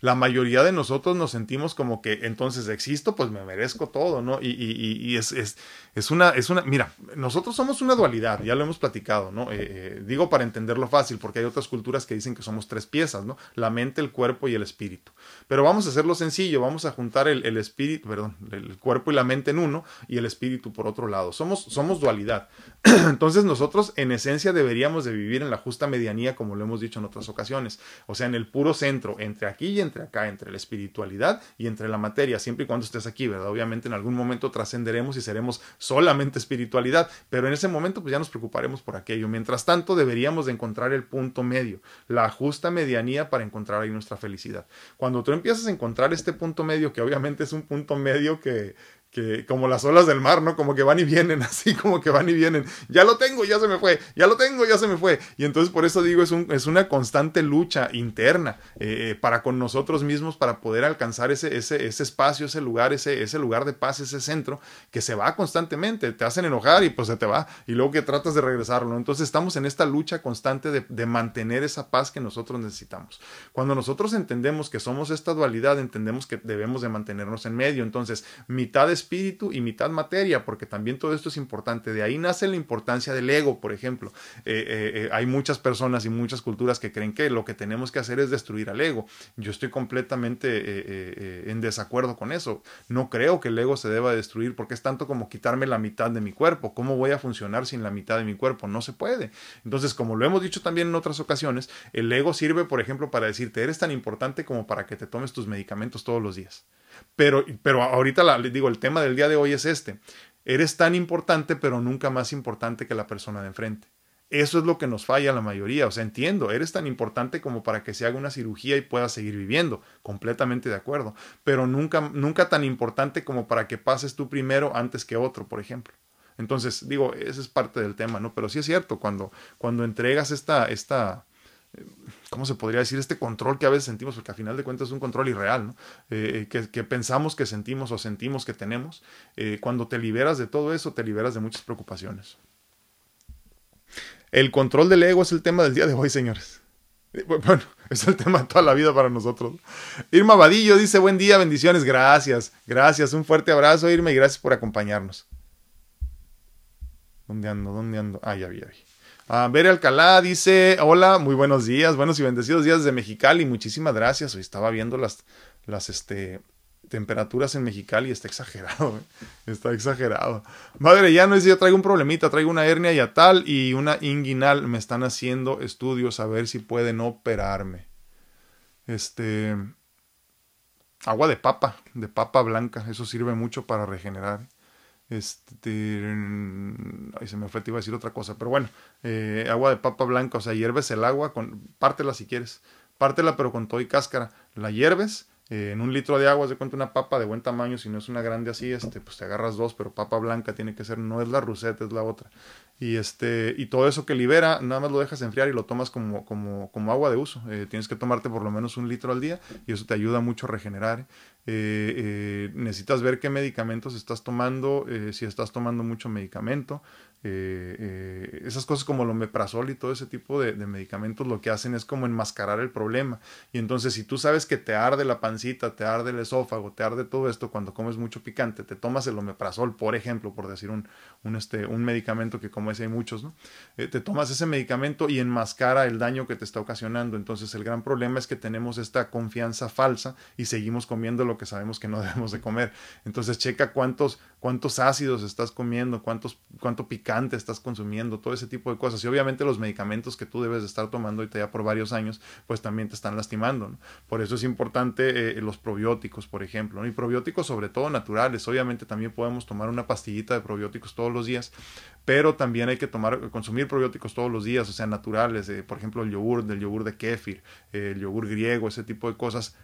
S1: La mayoría de nosotros nos sentimos como que entonces existo, pues me merezco todo, ¿no? Y, y, es, es, es, una, es una, mira, nosotros somos una dualidad, ya lo hemos platicado, ¿no? Eh, eh, digo para entenderlo fácil, porque hay otras culturas que dicen que somos tres piezas, ¿no? La mente, el cuerpo y el espíritu. Pero vamos a hacerlo sencillo, vamos a juntar el, el espíritu, perdón, el cuerpo y la mente en uno y el espíritu por otro lado. Somos, somos dualidad. entonces nosotros en esencia deberíamos de vivir en la justa medianía, como lo hemos dicho en otras ocasiones, o sea, en el puro centro, entre aquí y entre acá, entre la espiritualidad y entre la materia, siempre y cuando estés aquí, ¿verdad? Obviamente en algún momento trascenderemos y seremos solamente espiritualidad, pero en ese momento pues ya nos preocuparemos por aquello. Mientras tanto, deberíamos de encontrar el punto medio, la justa medianía para encontrar ahí nuestra felicidad. Cuando tú empiezas a encontrar este punto medio, que obviamente es un punto medio que, como las olas del mar, ¿no? Como que van y vienen, así como que van y vienen. Ya lo tengo, ya se me fue, ya lo tengo, ya se me fue. Y entonces por eso digo, es, un, es una constante lucha interna eh, para con nosotros mismos, para poder alcanzar ese, ese, ese espacio, ese lugar, ese, lugar de paz, ese centro, que se va constantemente, te hacen enojar y pues se te va, y luego que tratas de regresarlo. Entonces estamos en esta lucha constante de, de mantener esa paz que nosotros necesitamos. Cuando nosotros entendemos que somos esta dualidad, entendemos que debemos de mantenernos en medio. Entonces, mitad es espíritu y mitad materia, porque también todo esto es importante. De ahí nace la importancia del ego, por ejemplo. Eh, eh, eh, hay muchas personas y muchas culturas que creen que lo que tenemos que hacer es destruir al ego. Yo estoy completamente en desacuerdo con eso. No creo que el ego se deba destruir porque es tanto como quitarme la mitad de mi cuerpo. ¿Cómo voy a funcionar sin la mitad de mi cuerpo? No se puede. Entonces, como lo hemos dicho también en otras ocasiones, el ego sirve, por ejemplo, para decirte, eres tan importante como para que te tomes tus medicamentos todos los días. Pero, pero ahorita la, digo, el tema del día de hoy es este. Eres tan importante, pero nunca más importante que la persona de enfrente. Eso es lo que nos falla a la mayoría. O sea, entiendo, eres tan importante como para que se haga una cirugía y puedas seguir viviendo. Completamente de acuerdo. Pero nunca, nunca tan importante como para que pases tú primero antes que otro, por ejemplo. Entonces, digo, ese es parte del tema, ¿no? Pero sí es cierto, cuando, cuando entregas esta, esta, ¿cómo se podría decir? Este control que a veces sentimos, porque al final de cuentas es un control irreal, ¿no? Eh, que, que, pensamos que sentimos o sentimos que tenemos. Eh, cuando te liberas de todo eso, te liberas de muchas preocupaciones. El control del ego es el tema del día de hoy, señores. Eh, bueno, es el tema de toda la vida para nosotros. Irma Vadillo dice, buen día, bendiciones, gracias, gracias, un fuerte abrazo, Irma, y gracias por acompañarnos. ¿Dónde ando? ¿Dónde ando? Ah, ya vi. Uh, Bere Alcalá dice, hola, muy buenos días, buenos y bendecidos días de Mexicali, muchísimas gracias. Hoy estaba viendo las, las este, temperaturas en Mexicali y está exagerado, ¿eh? está exagerado. Madre, ya no es yo traigo un problemita, traigo una hernia yatal y una inguinal, me están haciendo estudios a ver si pueden operarme. Este, agua de papa, de papa blanca, eso sirve mucho para regenerar. Este, ay, se me fue, iba a decir otra cosa, pero bueno, eh, agua de papa blanca, o sea, hierves el agua, con, pártela si quieres, pártela pero con todo y cáscara, la hierves, eh, en un litro de agua, se cuenta una papa de buen tamaño, si no es una grande así, este, pues te agarras dos, pero papa blanca tiene que ser, no es la ruseta, es la otra. Y este, y todo eso que libera, nada más lo dejas enfriar y lo tomas como, como, como agua de uso. Eh, tienes que tomarte por lo menos un litro al día y eso te ayuda mucho a regenerar. Eh, necesitas ver qué medicamentos estás tomando, si estás tomando mucho medicamento, eh, eh, esas cosas como el omeprazol y todo ese tipo de, medicamentos lo que hacen es como enmascarar el problema. Y entonces si tú sabes que te arde la pancita, te arde el esófago, te arde todo esto cuando comes mucho picante, te tomas el omeprazol, por ejemplo, por decir un, un, este, un medicamento que como ese hay muchos, ¿no? Eh, te tomas ese medicamento y enmascara el daño que te está ocasionando. Entonces el gran problema es que tenemos esta confianza falsa y seguimos comiendo lo que sabemos que no debemos de comer. Entonces checa cuántos, cuántos ácidos estás comiendo, cuántos, cuánto picante estás consumiendo, todo ese tipo de cosas. Y obviamente los medicamentos que tú debes de estar tomando ahorita ya por varios años, pues también te están lastimando. Por eso es importante eh, los probióticos, por ejemplo, y probióticos sobre todo naturales. Obviamente también podemos tomar una pastillita de probióticos todos los días, pero también hay que tomar, consumir probióticos todos los días, o sea, naturales, eh, por ejemplo, el yogur, del yogur de kéfir, el yogur griego, ese tipo de cosas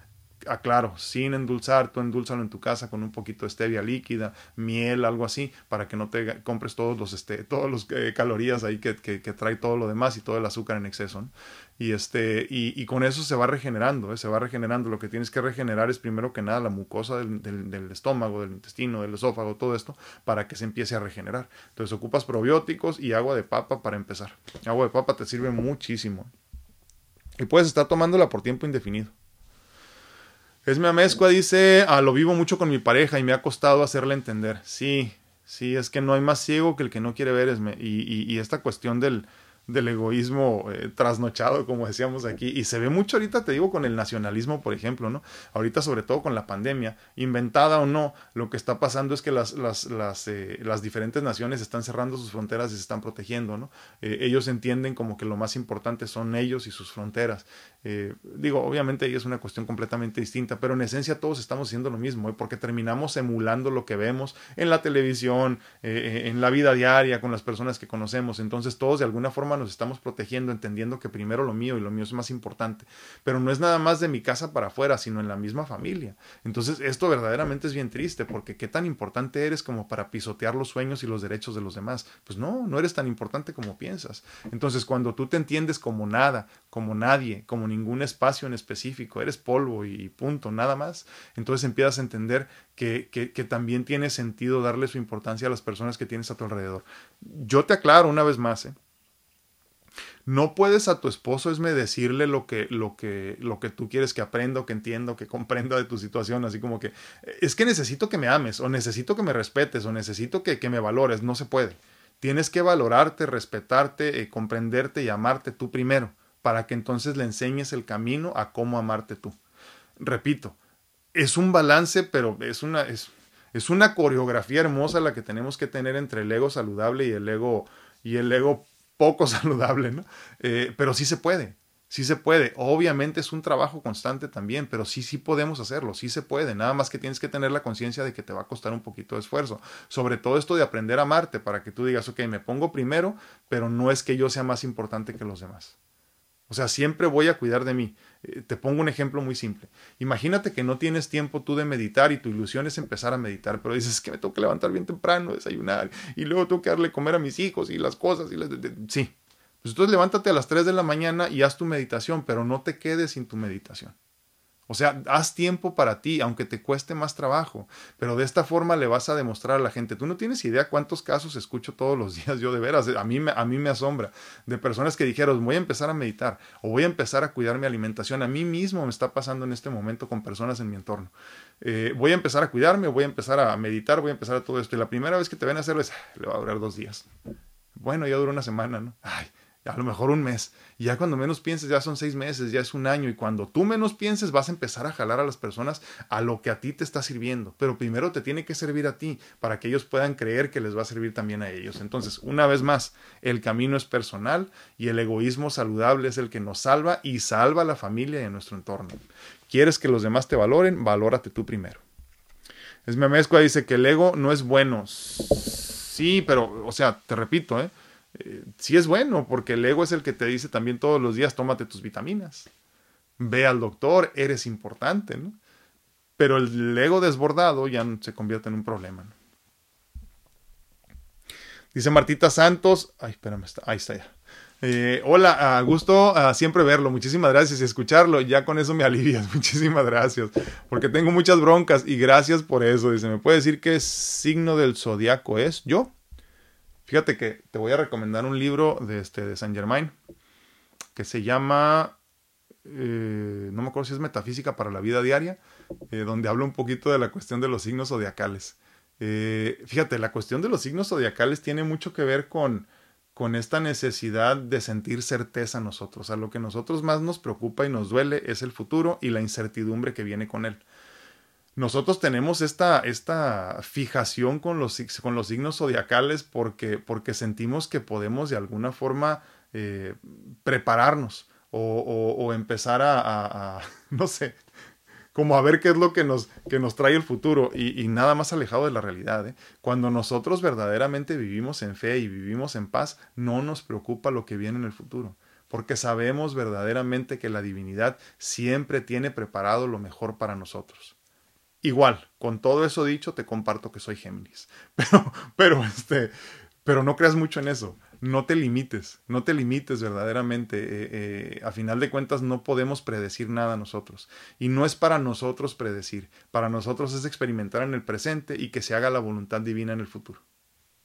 S1: aclaro, sin endulzar, tú endulzalo en tu casa con un poquito de stevia líquida, miel, algo así, para que no te compres todos los, este, todos los eh, calorías ahí que, que, trae todo lo demás y todo el azúcar en exceso. Y, este, y, y, con eso se va regenerando, ¿eh? se va regenerando. Lo que tienes que regenerar es primero que nada la mucosa del, del, del, estómago, del intestino, del esófago, todo esto, para que se empiece a regenerar. Entonces ocupas probióticos y agua de papa para empezar. Agua de papa te sirve muchísimo. Y puedes estar tomándola por tiempo indefinido. Esme Amezcua dice, ah, lo vivo mucho con mi pareja y me ha costado hacerle entender. Sí, sí, es que no hay más ciego que el que no quiere ver, Esme. y esta cuestión del, del egoísmo eh, trasnochado, como decíamos aquí. Y se ve mucho ahorita, te digo, con el nacionalismo, por ejemplo, ¿no? Ahorita, sobre todo con la pandemia, inventada o no, lo que está pasando es que las, las, las, eh, las diferentes naciones están cerrando sus fronteras y se están protegiendo, ¿no? Eh, ellos entienden como que lo más importante son ellos y sus fronteras. digo, obviamente ahí es una cuestión completamente distinta, pero en esencia todos estamos haciendo lo mismo, porque terminamos emulando lo que vemos en la televisión, en la vida diaria, con las personas que conocemos. Entonces todos de alguna forma nos estamos protegiendo, entendiendo que primero lo mío y lo mío es más importante. Pero no es nada más de mi casa para afuera, sino en la misma familia. Entonces, esto verdaderamente es bien triste, porque qué tan importante eres como para pisotear los sueños y los derechos de los demás. Pues no, no eres tan importante como piensas. Entonces, cuando tú te entiendes como nada, como nadie, como ningún espacio en específico, eres polvo y punto, nada más, entonces empiezas a entender que, que, también tiene sentido darle su importancia a las personas que tienes a tu alrededor. Yo te aclaro una vez más, ¿eh? No puedes a tu esposo esme decirle lo que, lo que, lo que tú quieres que aprenda que entienda que comprenda de tu situación, así como que es que necesito que me ames o necesito que me respetes o necesito que, que me valores, no se puede. Tienes que valorarte, respetarte, eh, comprenderte y amarte tú primero, para que entonces le enseñes el camino a cómo amarte tú. Repito, es un balance, pero es una, es, es una coreografía hermosa la que tenemos que tener entre el ego saludable y el ego y el ego poco saludable, ¿no? Eh, pero sí se puede, sí se puede. Obviamente es un trabajo constante también, pero sí, sí podemos hacerlo, sí se puede. Nada más que tienes que tener la conciencia de que te va a costar un poquito de esfuerzo. Sobre todo esto de aprender a amarte para que tú digas, ok, me pongo primero, pero no es que yo sea más importante que los demás. O sea, siempre voy a cuidar de mí. Eh, te pongo un ejemplo muy simple. Imagínate que no tienes tiempo tú de meditar y tu ilusión es empezar a meditar, pero dices que me tengo que levantar bien temprano, desayunar y luego tengo que darle comer a mis hijos y las cosas. Y las... Sí. Pues entonces levántate a las 3 de la mañana y haz tu meditación, pero no te quedes sin tu meditación. O sea, haz tiempo para ti, aunque te cueste más trabajo, pero de esta forma le vas a demostrar a la gente. Tú no tienes idea cuántos casos escucho todos los días yo de veras. A mí, me asombra de personas que dijeron, voy a empezar a meditar o voy a empezar a cuidar mi alimentación. A mí mismo me está pasando en este momento con personas en mi entorno. Eh, voy a empezar a cuidarme, voy a empezar a meditar, voy a empezar a todo esto. Y la primera vez que te ven a hacerlo es, le va a durar dos días. Bueno, ya dura una semana, ¿no? Ay, a lo mejor un mes. Y ya cuando menos pienses, ya son seis meses, ya es un año. Y cuando tú menos pienses, vas a empezar a jalar a las personas a lo que a ti te está sirviendo. Pero primero te tiene que servir a ti para que ellos puedan creer que les va a servir también a ellos. Entonces, una vez más, el camino es personal y el egoísmo saludable es el que nos salva y salva a la familia y a nuestro entorno. ¿Quieres que los demás te valoren? Valórate tú primero. Es Esmemezcua dice que el ego no es bueno. Sí, pero, o sea, te repito, ¿eh? Sí es bueno, porque el ego es el que te dice también todos los días, tómate tus vitaminas, ve al doctor, eres importante, ¿no? Pero el ego desbordado ya se convierte en un problema. Dice Martita Santos, ay, espérame, ahí está ya. Eh, hola, gusto siempre verlo. Muchísimas gracias y escucharlo. Ya con eso me alivias. Muchísimas gracias. Porque tengo muchas broncas y gracias por eso. Dice, ¿me puede decir qué signo del zodiaco es? ¿Yo? Fíjate que te voy a recomendar un libro de, este, de Saint Germain que se llama, eh, no me acuerdo si es Metafísica para la Vida Diaria, eh, donde habla un poquito de la cuestión de los signos zodiacales. Eh, fíjate, la cuestión de los signos zodiacales tiene mucho que ver con, con esta necesidad de sentir certeza nosotros. O sea, lo que a nosotros más nos preocupa y nos duele es el futuro y la incertidumbre que viene con él nosotros tenemos esta, esta fijación con los, con los signos zodiacales porque, porque sentimos que podemos de alguna forma eh, prepararnos o, empezar a, no sé, como a ver qué es lo que nos, que nos trae el futuro y, nada más alejado de la realidad. ¿eh? Cuando nosotros verdaderamente vivimos en fe y vivimos en paz, no nos preocupa lo que viene en el futuro porque sabemos verdaderamente que la divinidad siempre tiene preparado lo mejor para nosotros. Igual, con todo eso dicho, te comparto que soy Géminis. Pero, pero, este, pero no creas mucho en eso. No te limites, no te limites verdaderamente. Eh, eh, a final de cuentas, no podemos predecir nada nosotros. Y no es para nosotros predecir. Para nosotros es experimentar en el presente y que se haga la voluntad divina en el futuro.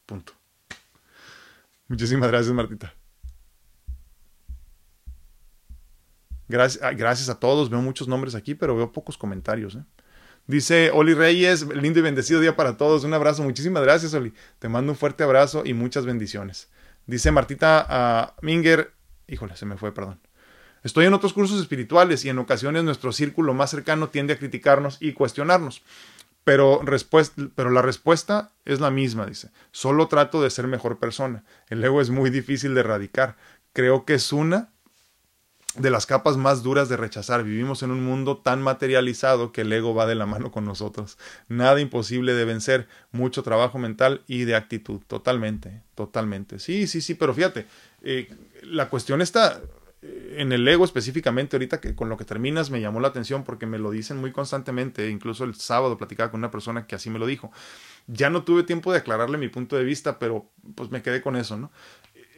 S1: Punto. Muchísimas gracias, Martita. Gracias, ah, a todos, veo muchos nombres aquí, pero veo pocos comentarios. ¿eh? Dice Oli Reyes, lindo y bendecido día para todos. Un abrazo, muchísimas gracias, Oli. Te mando un fuerte abrazo y muchas bendiciones. Dice Martita uh, Minger, híjole, se me fue, perdón. Estoy en otros cursos espirituales y en ocasiones nuestro círculo más cercano tiende a criticarnos y cuestionarnos. Pero, pero la respuesta es la misma, dice. Solo trato de ser mejor persona. El ego es muy difícil de erradicar. Creo que es una de las capas más duras de rechazar. Vivimos en un mundo tan materializado que el ego va de la mano con nosotros. Nada imposible de vencer, mucho trabajo mental y de actitud. Totalmente, totalmente. Sí, sí, sí, pero fíjate, eh, la cuestión está eh, en el ego específicamente, ahorita que con lo que terminas me llamó la atención porque me lo dicen muy constantemente, incluso el sábado platicaba con una persona que así me lo dijo. Ya no tuve tiempo de aclararle mi punto de vista, pero pues me quedé con eso, ¿no?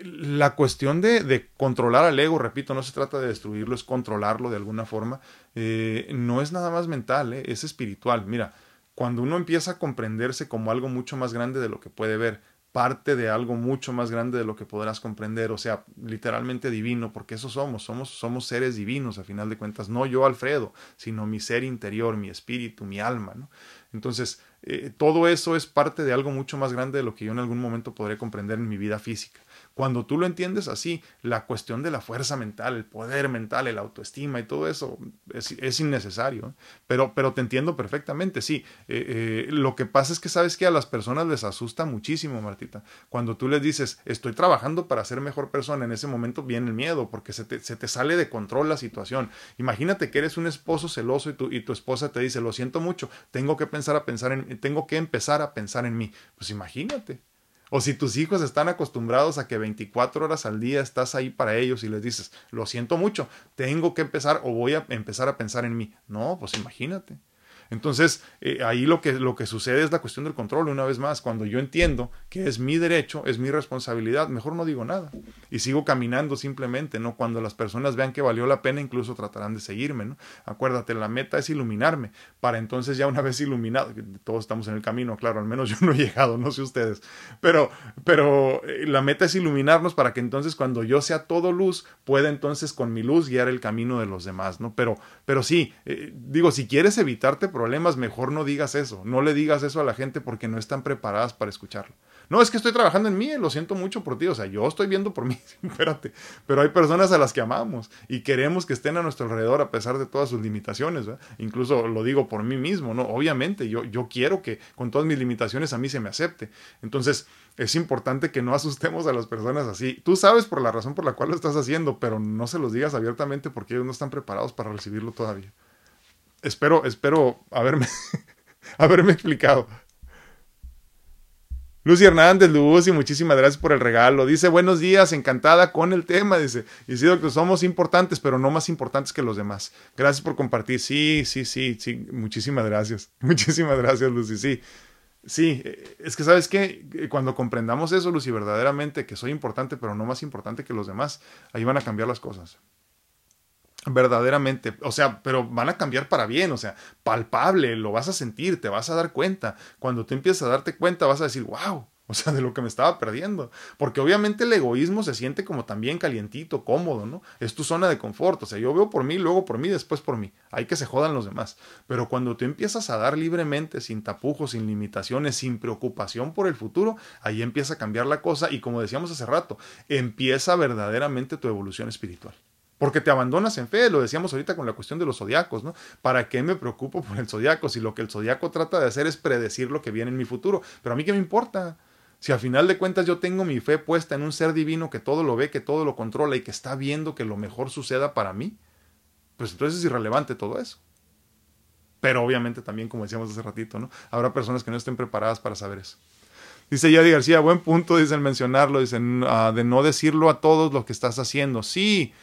S1: La cuestión de, controlar al ego, repito, no se trata de destruirlo, es controlarlo de alguna forma. Eh, no es nada más mental, eh, es espiritual. Mira, cuando uno empieza a comprenderse como algo mucho más grande de lo que puede ver, parte de algo mucho más grande de lo que podrás comprender, o sea, literalmente divino, porque eso somos, somos, somos seres divinos a final de cuentas, no yo Alfredo, sino mi ser interior, mi espíritu, mi alma. Entonces, eh, todo eso es parte de algo mucho más grande de lo que yo en algún momento podré comprender en mi vida física. Cuando tú lo entiendes así, la cuestión de la fuerza mental, el poder mental, el autoestima y todo eso es, innecesario. Pero, pero te entiendo perfectamente, sí. Eh, eh, lo que pasa es que sabes que a las personas les asusta muchísimo, Martita. Cuando tú les dices, estoy trabajando para ser mejor persona, en ese momento viene el miedo porque se te, se te sale de control la situación. Imagínate que eres un esposo celoso y tu, y tu esposa te dice, lo siento mucho, tengo que pensar a pensar en, tengo que empezar a pensar en mí. Pues imagínate. O si tus hijos están acostumbrados a que 24 horas al día estás ahí para ellos y les dices, lo siento mucho, tengo que empezar o voy a empezar a pensar en mí. No, pues imagínate. Entonces, eh, ahí lo que, lo que sucede es la cuestión del control, una vez más, cuando yo entiendo que es mi derecho, es mi responsabilidad, mejor no digo nada y sigo caminando simplemente, ¿no? Cuando las personas vean que valió la pena, incluso tratarán de seguirme, ¿no? Acuérdate, la meta es iluminarme, para entonces ya una vez iluminado, todos estamos en el camino, claro, al menos yo no he llegado, no sé ustedes, pero, pero eh, la meta es iluminarnos para que entonces cuando yo sea todo luz, pueda entonces con mi luz guiar el camino de los demás, ¿no? Pero, pero sí, eh, digo, si quieres evitarte problemas, mejor no digas eso. No le digas eso a la gente porque no están preparadas para escucharlo. No, es que estoy trabajando en mí, lo siento mucho por ti. O sea, yo estoy viendo por mí, espérate. Pero hay personas a las que amamos y queremos que estén a nuestro alrededor a pesar de todas sus limitaciones. Incluso lo digo por mí mismo, ¿no? Obviamente, yo, yo quiero que con todas mis limitaciones a mí se me acepte. Entonces, es importante que no asustemos a las personas así. Tú sabes por la razón por la cual lo estás haciendo, pero no se los digas abiertamente porque ellos no están preparados para recibirlo todavía. Espero, espero haberme, haberme explicado. Lucy Hernández, Lucy, muchísimas gracias por el regalo. Dice, buenos días, encantada con el tema. Dice, y sí, doctor, somos importantes, pero no más importantes que los demás. Gracias por compartir. Sí, sí, sí, sí, muchísimas gracias. Muchísimas gracias, Lucy. Sí, sí, es que sabes que cuando comprendamos eso, Lucy, verdaderamente, que soy importante, pero no más importante que los demás, ahí van a cambiar las cosas verdaderamente, o sea, pero van a cambiar para bien, o sea, palpable, lo vas a sentir, te vas a dar cuenta. Cuando tú empiezas a darte cuenta, vas a decir, wow, o sea, de lo que me estaba perdiendo. Porque obviamente el egoísmo se siente como también calientito, cómodo, ¿no? Es tu zona de confort. O sea, yo veo por mí, luego por mí, después por mí. Hay que se jodan los demás. Pero cuando tú empiezas a dar libremente, sin tapujos, sin limitaciones, sin preocupación por el futuro, ahí empieza a cambiar la cosa y como decíamos hace rato, empieza verdaderamente tu evolución espiritual. Porque te abandonas en fe, lo decíamos ahorita con la cuestión de los zodiacos, ¿no? ¿Para qué me preocupo por el zodiaco si lo que el zodiaco trata de hacer es predecir lo que viene en mi futuro? Pero a mí qué me importa? Si al final de cuentas yo tengo mi fe puesta en un ser divino que todo lo ve, que todo lo controla y que está viendo que lo mejor suceda para mí, pues entonces es irrelevante todo eso. Pero obviamente también, como decíamos hace ratito, ¿no? Habrá personas que no estén preparadas para saber eso. Dice Yadi García, buen punto, dicen mencionarlo, dicen ah, de no decirlo a todos lo que estás haciendo. Sí,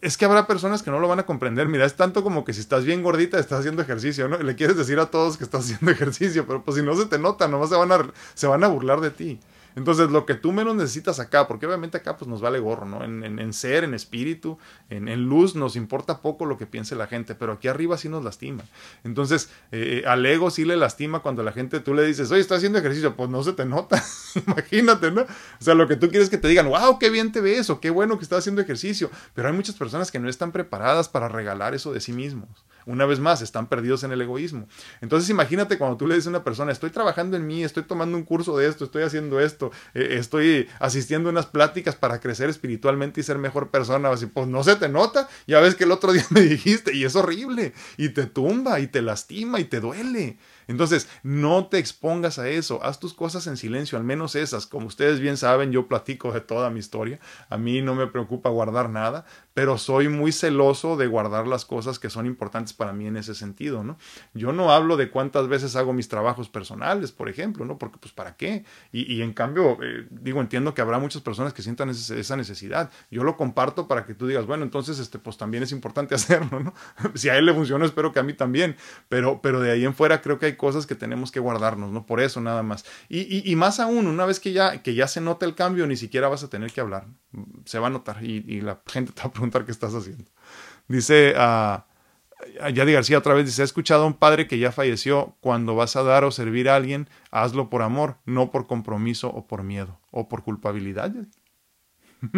S1: es que habrá personas que no lo van a comprender. Mira, es tanto como que si estás bien gordita, estás haciendo ejercicio, ¿no? Le quieres decir a todos que estás haciendo ejercicio, pero pues si no se te nota, nomás se van a, se van a burlar de ti. Entonces, lo que tú menos necesitas acá, porque obviamente acá pues nos vale gorro, ¿no? En, ser, en espíritu, en, luz, nos importa poco lo que piense la gente, pero aquí arriba sí nos lastima. Entonces, eh, al ego sí le lastima cuando la gente, tú le dices, oye, estás haciendo ejercicio, pues no se te nota, imagínate, ¿no? O sea, lo que tú quieres que te digan, wow, qué bien te ves, o qué bueno que estás haciendo ejercicio, pero hay muchas personas que no están preparadas para regalar eso de sí mismos una vez más, están perdidos en el egoísmo. Entonces imagínate cuando tú le dices a una persona, estoy trabajando en mí, estoy tomando un curso de esto, estoy haciendo esto, eh, estoy asistiendo a unas pláticas para crecer espiritualmente y ser mejor persona, así, pues no se te nota, ya ves que el otro día me dijiste y es horrible, y te tumba, y te lastima, y te duele. Entonces, no te expongas a eso, haz tus cosas en silencio, al menos esas. Como ustedes bien saben, yo platico de toda mi historia, a mí no me preocupa guardar nada, pero soy muy celoso de guardar las cosas que son importantes para mí en ese sentido, ¿no? Yo no hablo de cuántas veces hago mis trabajos personales, por ejemplo, ¿no? Porque pues para qué. Y, en cambio, eh, digo, entiendo que habrá muchas personas que sientan esa necesidad. Yo lo comparto para que tú digas, bueno, entonces, este, pues también es importante hacerlo, ¿no? si a él le funciona, espero que a mí también, pero, pero de ahí en fuera creo que hay cosas que tenemos que guardarnos, ¿no? Por eso nada más. Y, y, más aún, una vez que ya, que ya se nota el cambio, ni siquiera vas a tener que hablar. Se va a notar y, la gente te va a preguntar qué estás haciendo. Dice a uh, Yadi García otra vez, dice, he escuchado a un padre que ya falleció, cuando vas a dar o servir a alguien, hazlo por amor, no por compromiso o por miedo o por culpabilidad.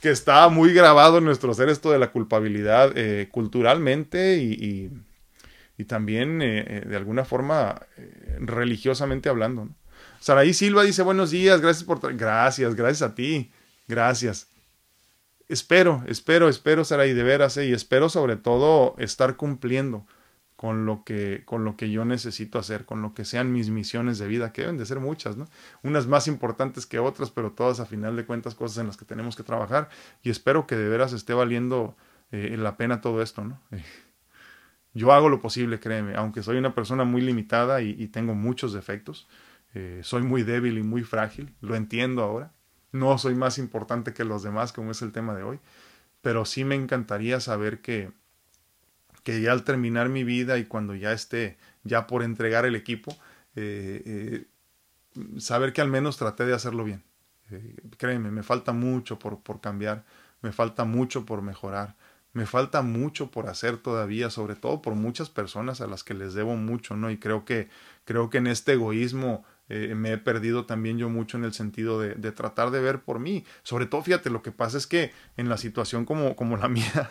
S1: que está muy grabado en nuestro ser esto de la culpabilidad eh, culturalmente y, y también eh, eh, de alguna forma religiosamente hablando. Saraí Silva dice buenos días, gracias por... Gracias, gracias a ti, gracias. Espero, espero, espero, Saraí, de veras, y espero sobre todo estar cumpliendo con lo que con lo que yo necesito hacer, con lo que sean mis misiones de vida, que deben de ser muchas, ¿no? Unas más importantes que otras, pero todas a final de cuentas cosas en las que tenemos que trabajar y espero que de veras esté valiendo la pena todo esto, ¿no? Yo hago lo posible, créeme, aunque soy una persona muy limitada y, tengo muchos defectos, eh, soy muy débil y muy frágil, lo entiendo ahora, no soy más importante que los demás, como es el tema de hoy, pero sí me encantaría saber que, que ya al terminar mi vida y cuando ya esté ya por entregar el equipo, eh, eh, saber que al menos traté de hacerlo bien. créeme, me falta mucho por, por cambiar, me falta mucho por mejorar me falta mucho por hacer todavía, sobre todo por muchas personas a las que les debo mucho, ¿no? Y creo que, creo que en este egoísmo eh, me he perdido también yo mucho en el sentido de, de, tratar de ver por mí. Sobre todo, fíjate, lo que pasa es que en la situación como, como la mía,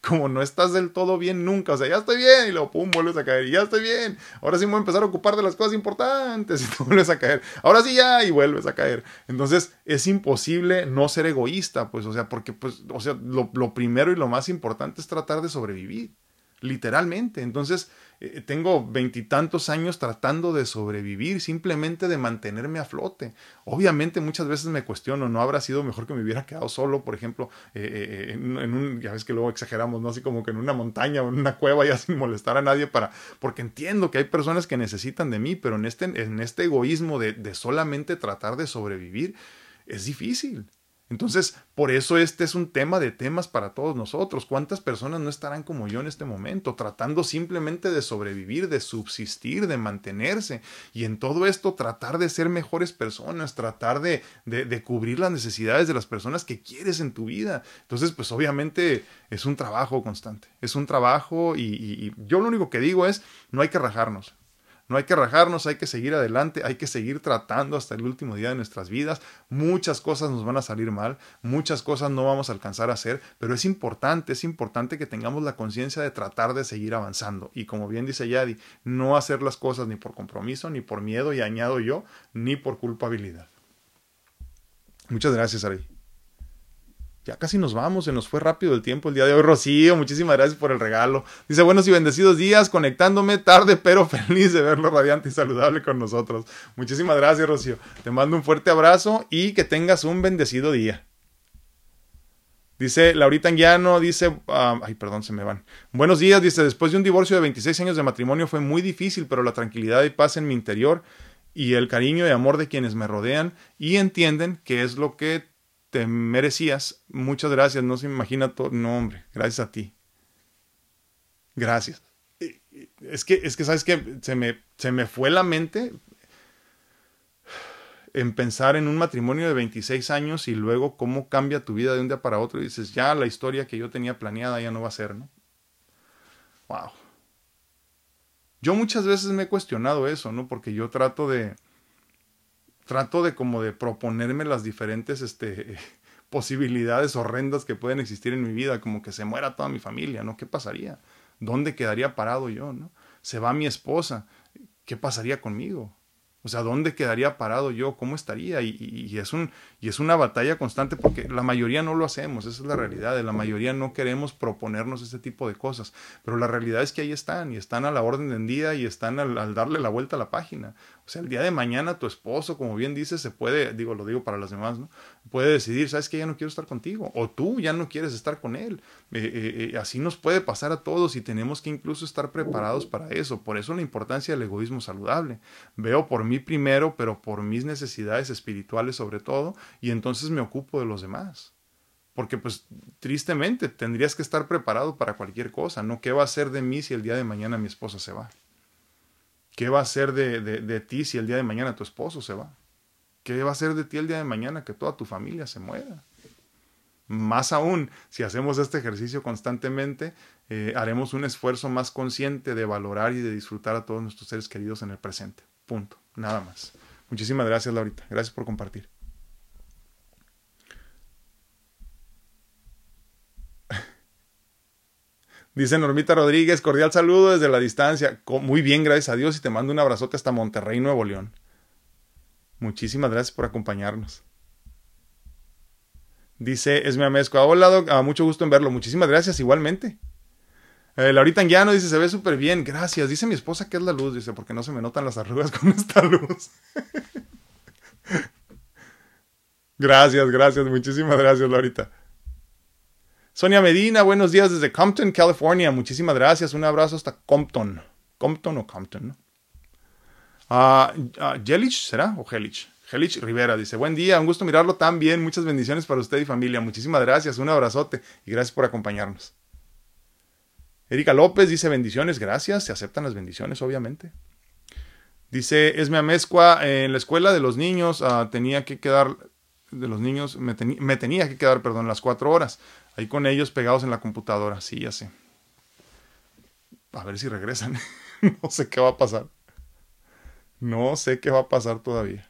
S1: como no estás del todo bien nunca, o sea, ya estoy bien y luego pum, vuelves a caer ya estoy bien, ahora sí me voy a empezar a ocupar de las cosas importantes y tú vuelves a caer, ahora sí ya y vuelves a caer. Entonces es imposible no ser egoísta, pues, o sea, porque pues, o sea, lo, lo primero y lo más importante es tratar de sobrevivir literalmente. Entonces, eh, tengo veintitantos años tratando de sobrevivir, simplemente de mantenerme a flote. Obviamente muchas veces me cuestiono, ¿no habrá sido mejor que me hubiera quedado solo, por ejemplo, eh, eh, en, un, ya ves que luego exageramos, ¿no? Así como que en una montaña o en una cueva ya sin molestar a nadie para, porque entiendo que hay personas que necesitan de mí, pero en este, en este egoísmo de, de solamente tratar de sobrevivir, es difícil. Entonces, por eso este es un tema de temas para todos nosotros. ¿Cuántas personas no estarán como yo en este momento, tratando simplemente de sobrevivir, de subsistir, de mantenerse? Y en todo esto tratar de ser mejores personas, tratar de, cubrir las necesidades de las personas que quieres en tu vida. Entonces, pues obviamente es un trabajo constante, es un trabajo y yo lo único que digo es, no hay que rajarnos. No hay que rajarnos, hay que seguir adelante, hay que seguir tratando hasta el último día de nuestras vidas. Muchas cosas nos van a salir mal, muchas cosas no vamos a alcanzar a hacer, pero es importante, es importante que tengamos la conciencia de tratar de seguir avanzando. Y como bien dice Yadi, no hacer las cosas ni por compromiso, ni por miedo, y añado yo, ni por culpabilidad. Muchas gracias, Ari ya casi nos vamos, se nos fue rápido el tiempo el día de hoy. Rocío, muchísimas gracias por el regalo. Dice, buenos y bendecidos días, conectándome tarde, pero feliz de verlo radiante y saludable con nosotros. Muchísimas gracias, Rocío. Te mando un fuerte abrazo y que tengas un bendecido día. Dice Laurita Anguiano, dice, ah, ay, perdón, se me van. Buenos días, dice, después de un divorcio de 26 años de matrimonio fue muy difícil, pero la tranquilidad y paz en mi interior y el cariño y amor de quienes me rodean y entienden que es lo que te merecías. Muchas gracias, no se imagina todo. No, hombre, gracias a ti. Gracias. Es que, es que ¿sabes que Se me, se me fue la mente. en pensar en un matrimonio de 26 años y luego cómo cambia tu vida de un día para otro y dices, ya la historia que yo tenía planeada ya no va a ser, ¿no? Wow. Yo muchas veces me he cuestionado eso, ¿no? Porque yo trato de, trato de como de proponerme las diferentes, este, posibilidades horrendas que pueden existir en mi vida, como que se muera toda mi familia, ¿no? ¿Qué pasaría? ¿Dónde quedaría parado yo, no? Se va mi esposa, ¿qué pasaría conmigo? O sea, ¿dónde quedaría parado yo? ¿Cómo estaría? Y, es un, y es una batalla constante porque la mayoría no lo hacemos, esa es la realidad. La mayoría no queremos proponernos ese tipo de cosas. Pero la realidad es que ahí están y están a la orden del día y están al, darle la vuelta a la página. Sea, el día de mañana tu esposo, como bien dices, se puede, digo, lo digo para los demás, ¿no? Puede decidir, ¿sabes que Ya no quiero estar contigo. O tú ya no quieres estar con él. Eh, eh, eh, así nos puede pasar a todos y tenemos que incluso estar preparados para eso. Por eso la importancia del egoísmo saludable. Veo por mí primero, pero por mis necesidades espirituales sobre todo, y entonces me ocupo de los demás. Porque pues tristemente tendrías que estar preparado para cualquier cosa, ¿no? ¿Qué va a ser de mí si el día de mañana mi esposa se va? ¿Qué va a ser de, de, ti si el día de mañana tu esposo se va? ¿Qué va a ser de ti el día de mañana que toda tu familia se muera? Más aún, si hacemos este ejercicio constantemente, eh, haremos un esfuerzo más consciente de valorar y de disfrutar a todos nuestros seres queridos en el presente. Punto. Nada más. Muchísimas gracias, Laurita. Gracias por compartir. Dice Normita Rodríguez, cordial saludo desde la distancia. Muy bien, gracias a Dios, y te mando un abrazote hasta Monterrey, Nuevo León. Muchísimas gracias por acompañarnos. Dice Esme Amezco, hola, a mucho gusto en verlo. Muchísimas gracias, igualmente. Eh, Laurita Anguiano dice, se ve súper bien, gracias. Dice mi esposa que es la luz, dice, porque no se me notan las arrugas con esta luz. gracias, gracias, muchísimas gracias, Laurita. Sonia Medina, buenos días desde Compton, California. Muchísimas gracias. Un abrazo hasta Compton. Compton o Compton, ¿no? Uh, será? ¿O Helich? Helich Rivera dice, buen día, un gusto mirarlo tan bien. Muchas bendiciones para usted y familia. Muchísimas gracias. Un abrazote y gracias por acompañarnos. Erika López dice bendiciones, gracias, se aceptan las bendiciones, obviamente. Dice Esme Amezcua, en la escuela de los niños ah, tenía que quedar, de los niños, me, me, tenía que quedar, perdón, las cuatro horas, ahí con ellos pegados en la computadora, sí, ya sé. A ver si regresan, no sé qué va a pasar. No sé qué va a pasar todavía.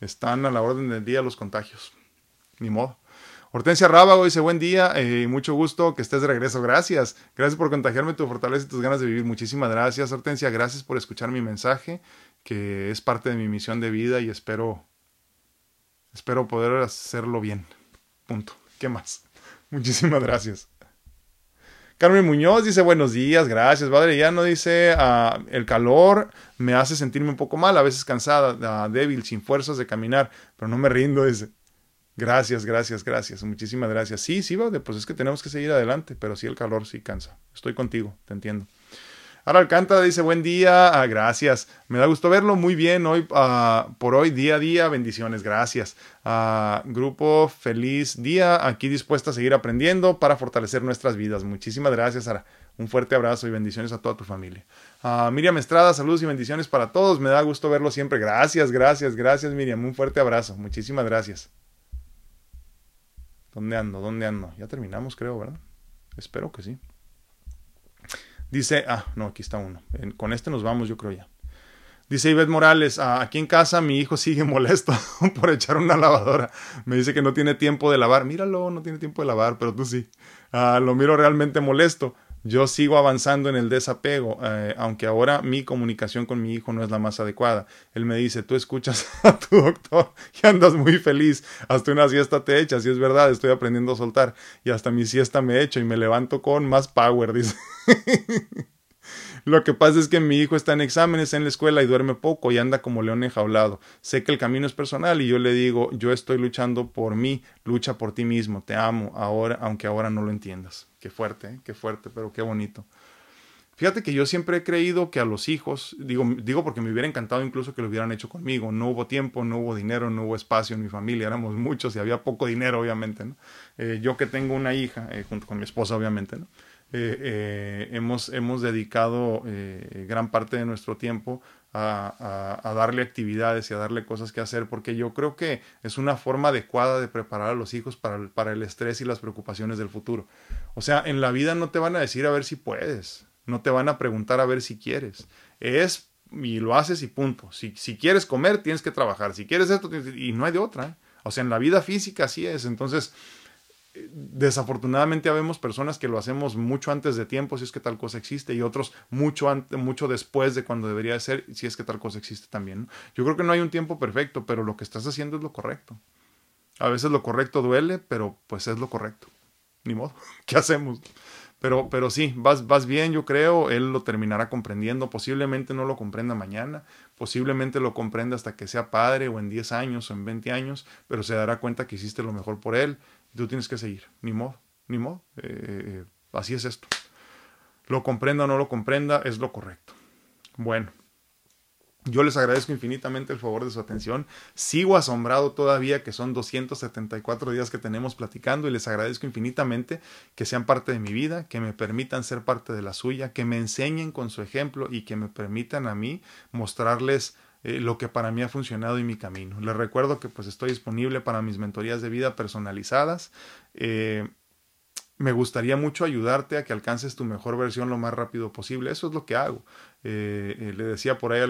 S1: Están a la orden del día los contagios. Ni modo. Hortensia Rábago dice, buen día, eh, mucho gusto que estés de regreso. Gracias. Gracias por contagiarme tu fortaleza y tus ganas de vivir. Muchísimas gracias, Hortensia. Gracias por escuchar mi mensaje, que es parte de mi misión de vida y espero, espero poder hacerlo bien. Punto. ¿Qué más? Muchísimas gracias. Carmen Muñoz dice buenos días, gracias. Padre ya no dice ah, el calor me hace sentirme un poco mal, a veces cansada, ah, débil, sin fuerzas de caminar, pero no me rindo. Dice, Gracias, gracias, gracias. Muchísimas gracias. Sí, sí, pues es que tenemos que seguir adelante, pero sí el calor sí cansa. Estoy contigo, te entiendo. Ahora Alcántara dice buen día, ah, gracias. Me da gusto verlo muy bien hoy ah, por hoy, día a día, bendiciones, gracias. Ah, grupo, feliz día, aquí dispuesta a seguir aprendiendo para fortalecer nuestras vidas. Muchísimas gracias, Sara. Un fuerte abrazo y bendiciones a toda tu familia. Miriam Estrada, saludos y bendiciones para todos. Me da gusto verlo siempre. Gracias, gracias, gracias, Miriam. Un fuerte abrazo. Muchísimas gracias. ¿Dónde ando? ¿Dónde ando? Ya terminamos, creo, ¿verdad? Espero que sí. Dice, ah, no, aquí está uno. Con este nos vamos, yo creo ya. Dice Ivette Morales, ah, aquí en casa mi hijo sigue molesto por echar una lavadora. Me dice que no tiene tiempo de lavar. Míralo, no tiene tiempo de lavar, pero tú sí. Ah, lo miro realmente molesto yo sigo avanzando en el desapego, eh, aunque ahora mi comunicación con mi hijo no es la más adecuada. Él me dice, tú escuchas a tu doctor y andas muy feliz, hasta una siesta te echas, y es verdad, estoy aprendiendo a soltar, y hasta mi siesta me echo y me levanto con más power, dice. Lo que pasa es que mi hijo está en exámenes en la escuela y duerme poco y anda como león enjaulado. Sé que el camino es personal y yo le digo, yo estoy luchando por mí, lucha por ti mismo, te amo, ahora, aunque ahora no lo entiendas. Qué fuerte, ¿eh? qué fuerte, pero qué bonito. Fíjate que yo siempre he creído que a los hijos, digo, digo porque me hubiera encantado incluso que lo hubieran hecho conmigo. No hubo tiempo, no hubo dinero, no hubo espacio en mi familia, éramos muchos y había poco dinero, obviamente. ¿no? Eh, yo que tengo una hija, eh, junto con mi esposa, obviamente, ¿no? Hemos, hemos dedicado gran parte de nuestro tiempo a, darle actividades y a darle cosas que hacer, porque yo creo que es una forma adecuada de preparar a los hijos para para el estrés y las preocupaciones del futuro. O sea, en la vida no te van a decir a ver si puedes, no te van a preguntar a ver si quieres. Es y lo haces y punto. Si, si quieres comer, tienes que trabajar. Si quieres esto, y no hay de otra. O sea, en la vida física así es. Entonces, desafortunadamente habemos personas que lo hacemos mucho antes de tiempo si es que tal cosa existe y otros mucho antes, mucho después de cuando debería ser si es que tal cosa existe también. Yo creo que no hay un tiempo perfecto, pero lo que estás haciendo es lo correcto. A veces lo correcto duele, pero pues es lo correcto. Ni modo. ¿Qué hacemos? Pero, pero sí, vas, vas bien, yo creo, él lo terminará comprendiendo, posiblemente no lo comprenda mañana, posiblemente lo comprenda hasta que sea padre o en 10 años o en 20 años, pero se dará cuenta que hiciste lo mejor por él tú tienes que seguir, ni modo, ni modo, eh, así es esto. Lo comprenda o no lo comprenda, es lo correcto. Bueno, yo les agradezco infinitamente el favor de su atención. Sigo asombrado todavía que son 274 días que tenemos platicando y les agradezco infinitamente que sean parte de mi vida, que me permitan ser parte de la suya, que me enseñen con su ejemplo y que me permitan a mí mostrarles eh, lo que para mí ha funcionado y mi camino. Les recuerdo que pues estoy disponible para mis mentorías de vida personalizadas. Eh, me gustaría mucho ayudarte a que alcances tu mejor versión lo más rápido posible. Eso es lo que hago. Eh, le decía por ahí